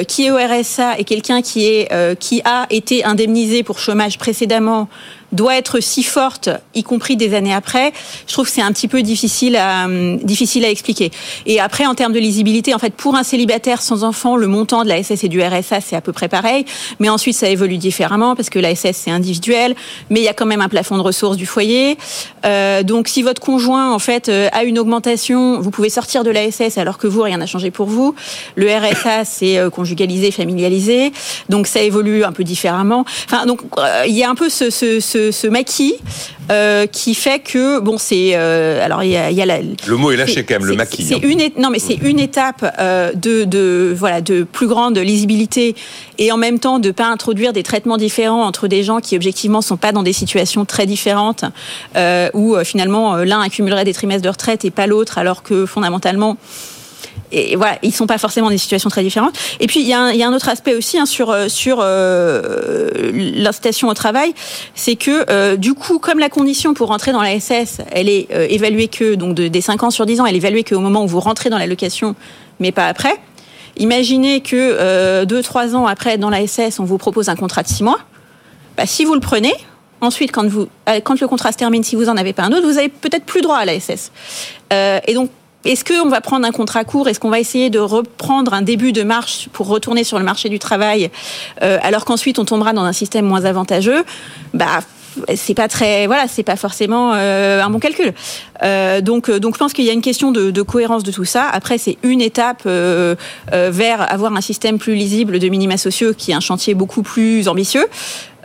qui est au RSA et quelqu'un qui est qui a été indemnisé pour chômage précédemment doit être si forte, y compris des années après, je trouve que c'est un petit peu difficile à hum, difficile à expliquer. Et après, en termes de lisibilité, en fait, pour un célibataire sans enfant, le montant de la SS et du RSA c'est à peu près pareil, mais ensuite ça évolue différemment parce que la SS c'est individuel, mais il y a quand même un plafond de ressources du foyer. Euh, donc, si votre conjoint en fait euh, a une augmentation, vous pouvez sortir de la SS alors que vous rien n'a changé pour vous. Le RSA c'est euh, conjugalisé, familialisé, donc ça évolue un peu différemment. Enfin, donc euh, il y a un peu ce, ce, ce, ce maquis euh, qui fait que bon, c'est euh, alors il y a, y a la, Le mot est lâché quand même, le maquis. C'est hein. une non mais c'est une étape euh, de, de voilà de plus grande lisibilité et en même temps de pas introduire des traitements différents entre des gens qui objectivement sont pas dans des situations très différentes euh, où finalement l'un accumulerait des trimestres de retraite et pas l'autre alors que fondamentalement et voilà, ils sont pas forcément des situations très différentes. Et puis il y a un, autre aspect aussi hein, sur euh, sur euh, l'incitation au travail, c'est que euh, du coup, comme la condition pour rentrer dans la SS, elle est euh, évaluée que donc de, des 5 ans sur 10 ans, elle est évaluée qu'au moment où vous rentrez dans la location, mais pas après. Imaginez que euh, deux trois ans après dans la SS, on vous propose un contrat de 6 mois. Bah, si vous le prenez, ensuite quand le contrat se termine, si vous en avez pas un autre, vous avez peut-être plus droit à la SS. Et donc est-ce qu'on va prendre un contrat court? Est-ce qu'on va essayer de reprendre un début de marche pour retourner sur le marché du travail, euh, alors qu'ensuite on tombera dans un système moins avantageux? Bah, c'est pas très, voilà, c'est pas forcément euh, un bon calcul. Euh, donc, je pense qu'il y a une question de, cohérence de tout ça. Après, c'est une étape vers avoir un système plus lisible de minima sociaux, qui est un chantier beaucoup plus ambitieux.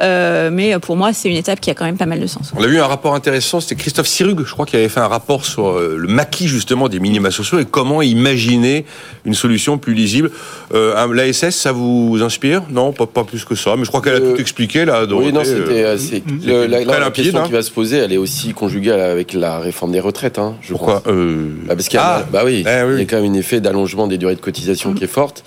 Euh, mais pour moi, c'est une étape qui a quand même pas mal de sens. On a vu un rapport intéressant, c'était Christophe Sirug, je crois, qui avait fait un rapport sur euh, le maquis justement des minima sociaux et comment imaginer une solution plus lisible. Euh, L'ASS, ça vous inspire? Non, pas, pas plus que ça, mais je crois qu'elle a Euh, tout expliqué là. Oui, Dorothée, non, euh, c'était assez. le- la, la question hein. qui va se poser, elle est aussi conjuguée avec la réforme des retraites, hein, je Pourquoi? pense. euh, Ah, parce qu'il y a, ah, bah oui, eh oui, il y oui. a quand même un effet d'allongement des durées de cotisation qui est forte.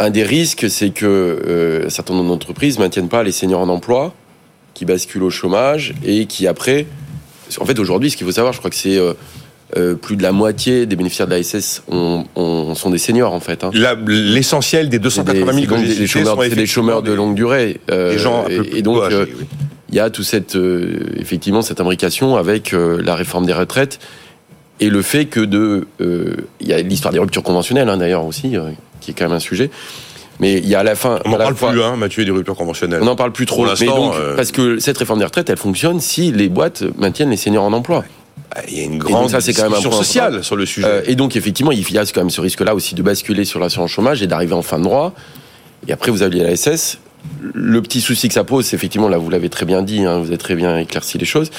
Un des risques, c'est que euh, un certain nombre d'entreprises ne maintiennent pas les seniors en emploi, qui basculent au chômage et qui après, en fait aujourd'hui, ce qu'il faut savoir, je crois que c'est euh, euh, plus de la moitié des bénéficiaires de la SS ont- ont- sont des seniors en fait. hein. L'essentiel des C'est des, 280 000 c'est que donc j'ai des- des cités chômeurs, sont c'est des chômeurs de longue durée. euh, des gens un peu et, plus et donc, euh, oui. il y a tout cette, effectivement cette imbrication avec la réforme des retraites et le fait que de, il y a l'histoire des ruptures conventionnelles hein, d'ailleurs aussi, qui est quand même un sujet. Mais il y a à la fin, On n'en parle fois- plus, hein, Mathieu, des ruptures conventionnelles. on n'en parle plus trop. Pour Mais donc, euh, parce que cette réforme des retraites, elle fonctionne si les boîtes maintiennent les seniors en emploi. Ah, Il y a une donc grande ça, c'est quand même un point sociale important. sur le sujet. Euh, et donc effectivement, il y a quand même ce risque-là aussi de basculer sur l'assurance chômage et d'arriver en fin de droit. Et après, vous aviez la SS. Le petit souci que ça pose, c'est effectivement, là, vous l'avez très bien dit, hein, vous avez très bien éclairci les choses,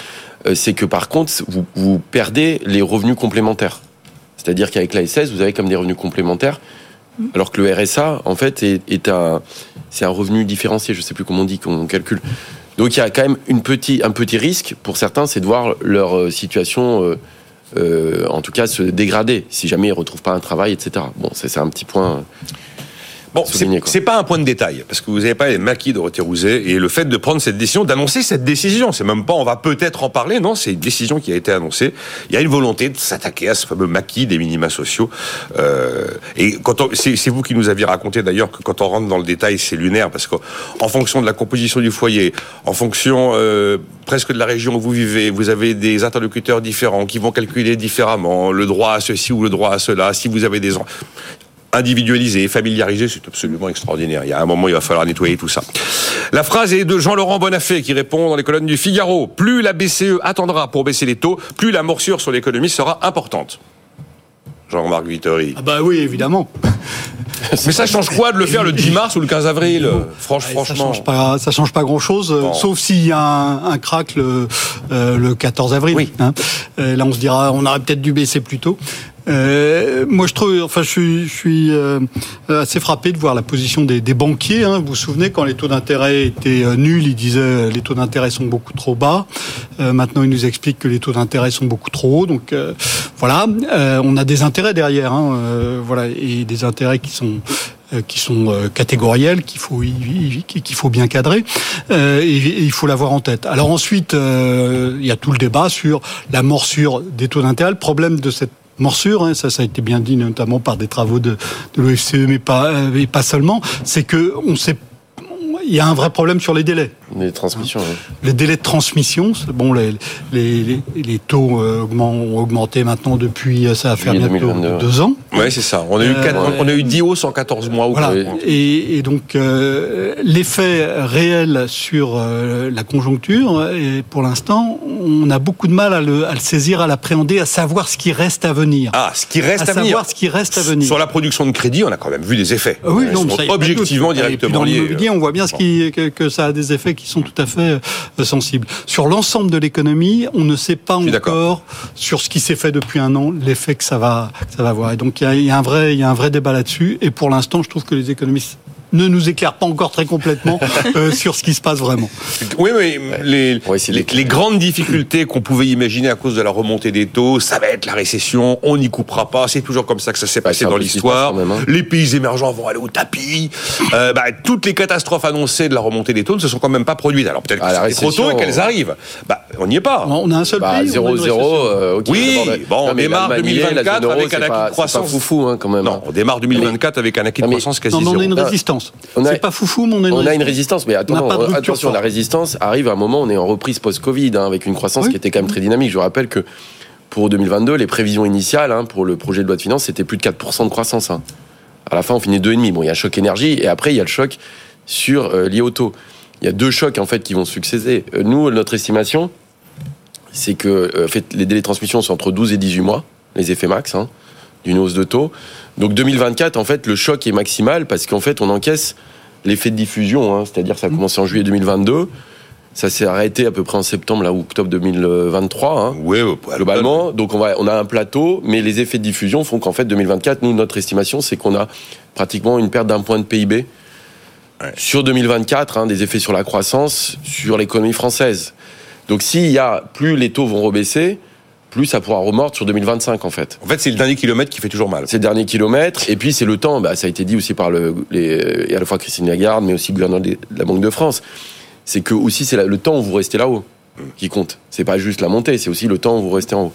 euh, c'est que par contre, vous, vous perdez les revenus complémentaires. C'est-à-dire qu'avec la SS, vous avez comme des revenus complémentaires, alors que le RSA, en fait, est, un, c'est un revenu différencié. Je sais plus comment on dit qu'on calcule. Donc il y a quand même une petit, un petit risque pour certains, c'est de voir leur euh, situation, euh, euh, en tout cas, se dégrader si jamais ils retrouvent pas un travail, etc. Bon, c'est un petit point. Bon, c'est pas un point de détail, parce que vous n'avez pas les maquis de Rousset et le fait de prendre cette décision, d'annoncer cette décision, c'est même pas on va peut-être en parler, non, c'est une décision qui a été annoncée. Il y a une volonté de s'attaquer à ce fameux maquis des minima sociaux. Euh, et quand c'est vous qui nous aviez raconté d'ailleurs que quand on rentre dans le détail, c'est lunaire, parce qu'en fonction de la composition du foyer, en fonction euh, presque de la région où vous vivez, vous avez des interlocuteurs différents qui vont calculer différemment le droit à ceci ou le droit à cela. Si vous avez des individualisé, familiarisé, c'est absolument extraordinaire. Il y a un moment, il va falloir nettoyer tout ça. La phrase est de Jean-Laurent Bonafé qui répond dans les colonnes du Figaro. Plus la BCE attendra pour baisser les taux, plus la morsure sur l'économie sera importante. Jean-Marc Vittori. Ah bah oui, évidemment. Mais ça change quoi de le faire le 10 mars ou le 15 avril Franch, Ça Franchement. change pas, ça change pas grand chose, Bon. sauf s'il y a un, un crack le, euh, le 14 avril. Oui. hein. Euh, là, on se dira, on aurait peut-être dû baisser plus tôt. Euh, moi, je trouve, enfin, je suis, je suis euh, assez frappé de voir la position des, des banquiers. hein. Vous vous souvenez quand les taux d'intérêt étaient euh, nuls, ils disaient euh, les taux d'intérêt sont beaucoup trop bas. Euh, maintenant, ils nous expliquent que les taux d'intérêt sont beaucoup trop hauts. Donc, voilà, on a des intérêts derrière, hein, voilà, et des intérêts qui sont qui sont catégoriels, qu'il faut qu'il faut bien cadrer, et, il faut l'avoir en tête. Alors ensuite, il y a tout le débat sur la morsure des taux d'intérêt. Le problème de cette morsure, hein, ça, ça a été bien dit notamment par des travaux de, de l'OFCE, mais pas, euh, mais pas seulement, c'est que on sait, il y a un vrai problème sur les délais. Les transmissions. hein. Les délais de transmission, bon, les, les, les, les taux euh, ont augmenté maintenant depuis, euh, ça va faire bientôt 2022. deux ans. Ouais, c'est ça. On a eu Euh, quatre- on a eu 10 hausses en 14 mois. ou Voilà. Et, et donc euh, l'effet réel sur euh, la conjoncture, et pour l'instant, on a beaucoup de mal à le, à le saisir, à l'appréhender, à savoir ce qui reste à venir. Ah, ce qui reste à à, venir. savoir ce qui reste à venir. Sur la production de crédit, on a quand même vu des effets. Ah Oui, Ils non, sont ça, objectivement directement dans l'immobilier, on voit bien ce qui, que, que ça a des effets qui sont tout à fait euh, sensibles. Sur l'ensemble de l'économie, on ne sait pas encore sur ce qui s'est fait depuis un an, l'effet que ça va, que ça va avoir. Et donc il y a, un vrai débat là-dessus. Et pour l'instant, je trouve que les économistes ne nous éclairent pas encore très complètement euh, sur ce qui se passe vraiment. Oui, mais les, les, grandes difficultés qu'on pouvait imaginer à cause de la remontée des taux, ça va être la récession, on n'y coupera pas, c'est toujours comme ça que ça s'est passé c'est dans l'histoire. hein. Les pays émergents vont aller au tapis. Euh, bah, toutes les catastrophes annoncées de la remontée des taux ne se sont quand même pas produites. Alors peut-être que Ah, la c'était trop tôt et qu'elles arrivent. Bah, on n'y est pas. On a un seul Bah, pays. on a une 0-0, récession. euh, ok. Oui, bon, on non, démarre l'Allemagne, 2024 la zone euro, avec un c'est acquis de croissance. C'est pas foufou, hein, quand même. Non, on démarre 2024 avec un acquis de Non, croissance quasi Non, mais on a zéro. une Ah, résistance. on a- C'est pas foufou, mais on a une On a résistance. une résistance, mais attends, rupture attention, la résistance arrive à un moment, on est en reprise post-Covid, hein, avec une croissance Oui. qui était quand même très dynamique. Je vous rappelle que pour 2022, les prévisions initiales hein, pour le projet de loi de finances, c'était plus de 4% de croissance. hein. À la fin, on finit 2,5. Bon, il y a un choc énergie, et après, il y a le choc sur euh, taux. Il y a deux chocs en fait qui vont succéder. Euh, Nous, notre estimation, c'est que euh, fait, les délais de transmission sont entre 12 et 18 mois, les effets max, hein, d'une hausse de taux. Donc 2024, en fait, le choc est maximal parce qu'en fait, on encaisse l'effet de diffusion, hein, c'est-à-dire ça a commencé en juillet 2022, ça s'est arrêté à peu près en septembre là, ou octobre 2023. Hein, Ouais, globalement. Donc on, va, on a un plateau, mais les effets de diffusion font qu'en fait 2024, nous, notre estimation, c'est qu'on a pratiquement une perte d'un point de PIB Ouais. sur 2024, hein, des effets sur la croissance, sur l'économie française. Donc s'il y a, plus les taux vont rebaisser, plus ça pourra remordre sur 2025 en fait. En fait, c'est le dernier kilomètre qui fait toujours mal. C'est le dernier kilomètre, et puis c'est le temps, bah, ça a été dit aussi par le, les, et à la fois Christine Lagarde, mais aussi le gouverneur de la Banque de France, c'est que aussi c'est le temps où vous restez là-haut qui compte. C'est pas juste la montée, c'est aussi le temps où vous restez en haut.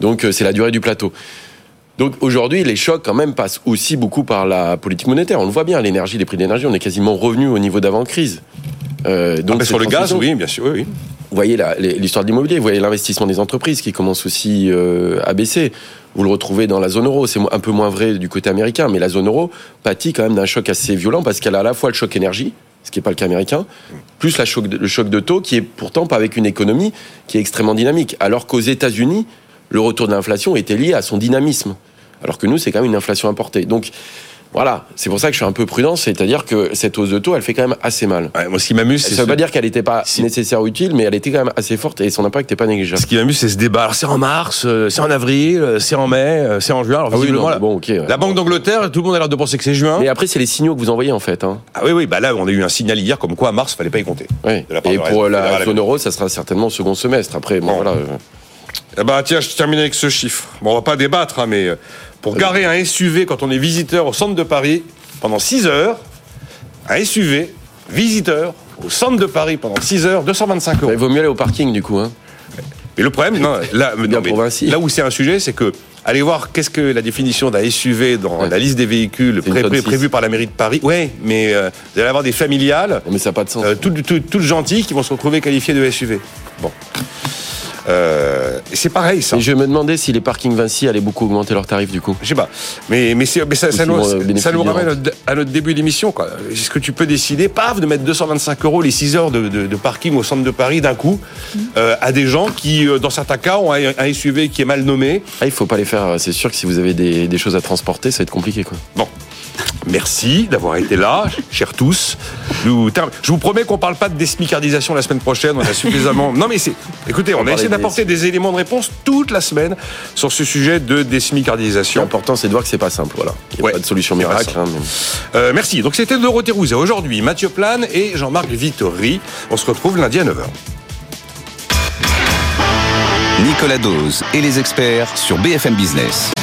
Donc euh, c'est la durée du plateau. Donc aujourd'hui, les chocs quand même passent aussi beaucoup par la politique monétaire. On le voit bien, l'énergie, les prix de l'énergie, on est quasiment revenu au niveau d'avant-crise. Euh, donc Après, sur le gaz, oui, bien sûr, oui, oui. vous voyez l'histoire de l'immobilier, vous voyez l'investissement des entreprises qui commence aussi euh, à baisser. Vous le retrouvez dans la zone euro. C'est un peu moins vrai du côté américain, mais la zone euro pâtit quand même d'un choc assez violent parce qu'elle a à la fois le choc énergie, ce qui n'est pas le cas américain, plus la choc de- le choc de taux qui est pourtant pas avec une économie qui est extrêmement dynamique. Alors qu'aux États-Unis, le retour de l'inflation était lié à son dynamisme. Alors que nous, c'est quand même une inflation importée. Donc voilà, c'est pour ça que je suis un peu prudent, c'est-à-dire que cette hausse de taux, elle fait quand même assez mal. Ouais, moi, ce qui m'amuse, c'est Ça veut ce- pas dire qu'elle n'était pas Si. nécessaire ou utile, mais elle était quand même assez forte et son impact n'était pas négligeable. Ce qui m'amuse, c'est ce débat. Alors, c'est en mars, euh, c'est en avril, euh, c'est en mai, euh, c'est en juin. Alors, Ah oui, visiblement, non, la- bon, ok. ouais. la Banque d'Angleterre, tout le monde a l'air de penser que c'est juin. Mais après, c'est les signaux que vous envoyez en fait. Hein. Ah oui, oui, bah là, on a eu un signal hier comme quoi, à mars, fallait pas y compter. Ouais. De la part Et de pour la zone euro, ça sera certainement au second semestre. Après, bon, Bon. voilà. Eh bah, tiens, je termine avec ce chiffre. Bon, on va pas débattre, hein, mais euh, pour garer un SUV quand on est visiteur au centre de Paris pendant 6 heures, un SUV visiteur au centre de Paris pendant 6 heures, 225 euros. Il vaut mieux aller au parking du coup. Hein. Mais le problème, non, là, non, mais là où c'est un sujet, c'est que allez voir qu'est-ce que la définition d'un SUV dans Ouais. la liste des véhicules pré- tonne pré- six. prévue par la mairie de Paris. Ouais, mais euh, vous allez avoir des familiales, Mais ça pas de sens. euh, toutes, toutes, toutes gentilles, qui vont se retrouver qualifiées de SUV. Bon. Euh, c'est pareil, ça. Et je me demandais si les parkings Vinci allaient beaucoup augmenter leurs tarifs du coup. Je sais pas. Mais, mais, ça, ça nous, euh, ça nous du ramène à notre, à notre début d'émission. quoi. Est-ce que tu peux décider, paf, de mettre 225 euros les 6 heures de, de- de parking au centre de Paris d'un coup euh, à des gens qui, dans certains cas, ont un, un SUV qui est mal nommé? Ah, il faut pas les faire. C'est sûr que si vous avez des, des choses à transporter, ça va être compliqué quoi. Bon. Merci d'avoir été là, chers tous. Nous, je vous promets qu'on parle pas de désmicardisation la semaine prochaine. On a suffisamment. Non, mais c'est. Écoutez, on, a essayé d'apporter des éléments de réponse toute la semaine sur ce sujet de désmicardisation. L'important, c'est de voir que c'est pas simple. Voilà. Il n'y a Ouais. pas de solution miracle. hein, mais- Euh, merci. Donc c'était Dorothée Rousset. Aujourd'hui, Mathieu Plane et Jean-Marc Vittori. On se retrouve lundi à 9h. Nicolas Dose et les experts sur BFM Business.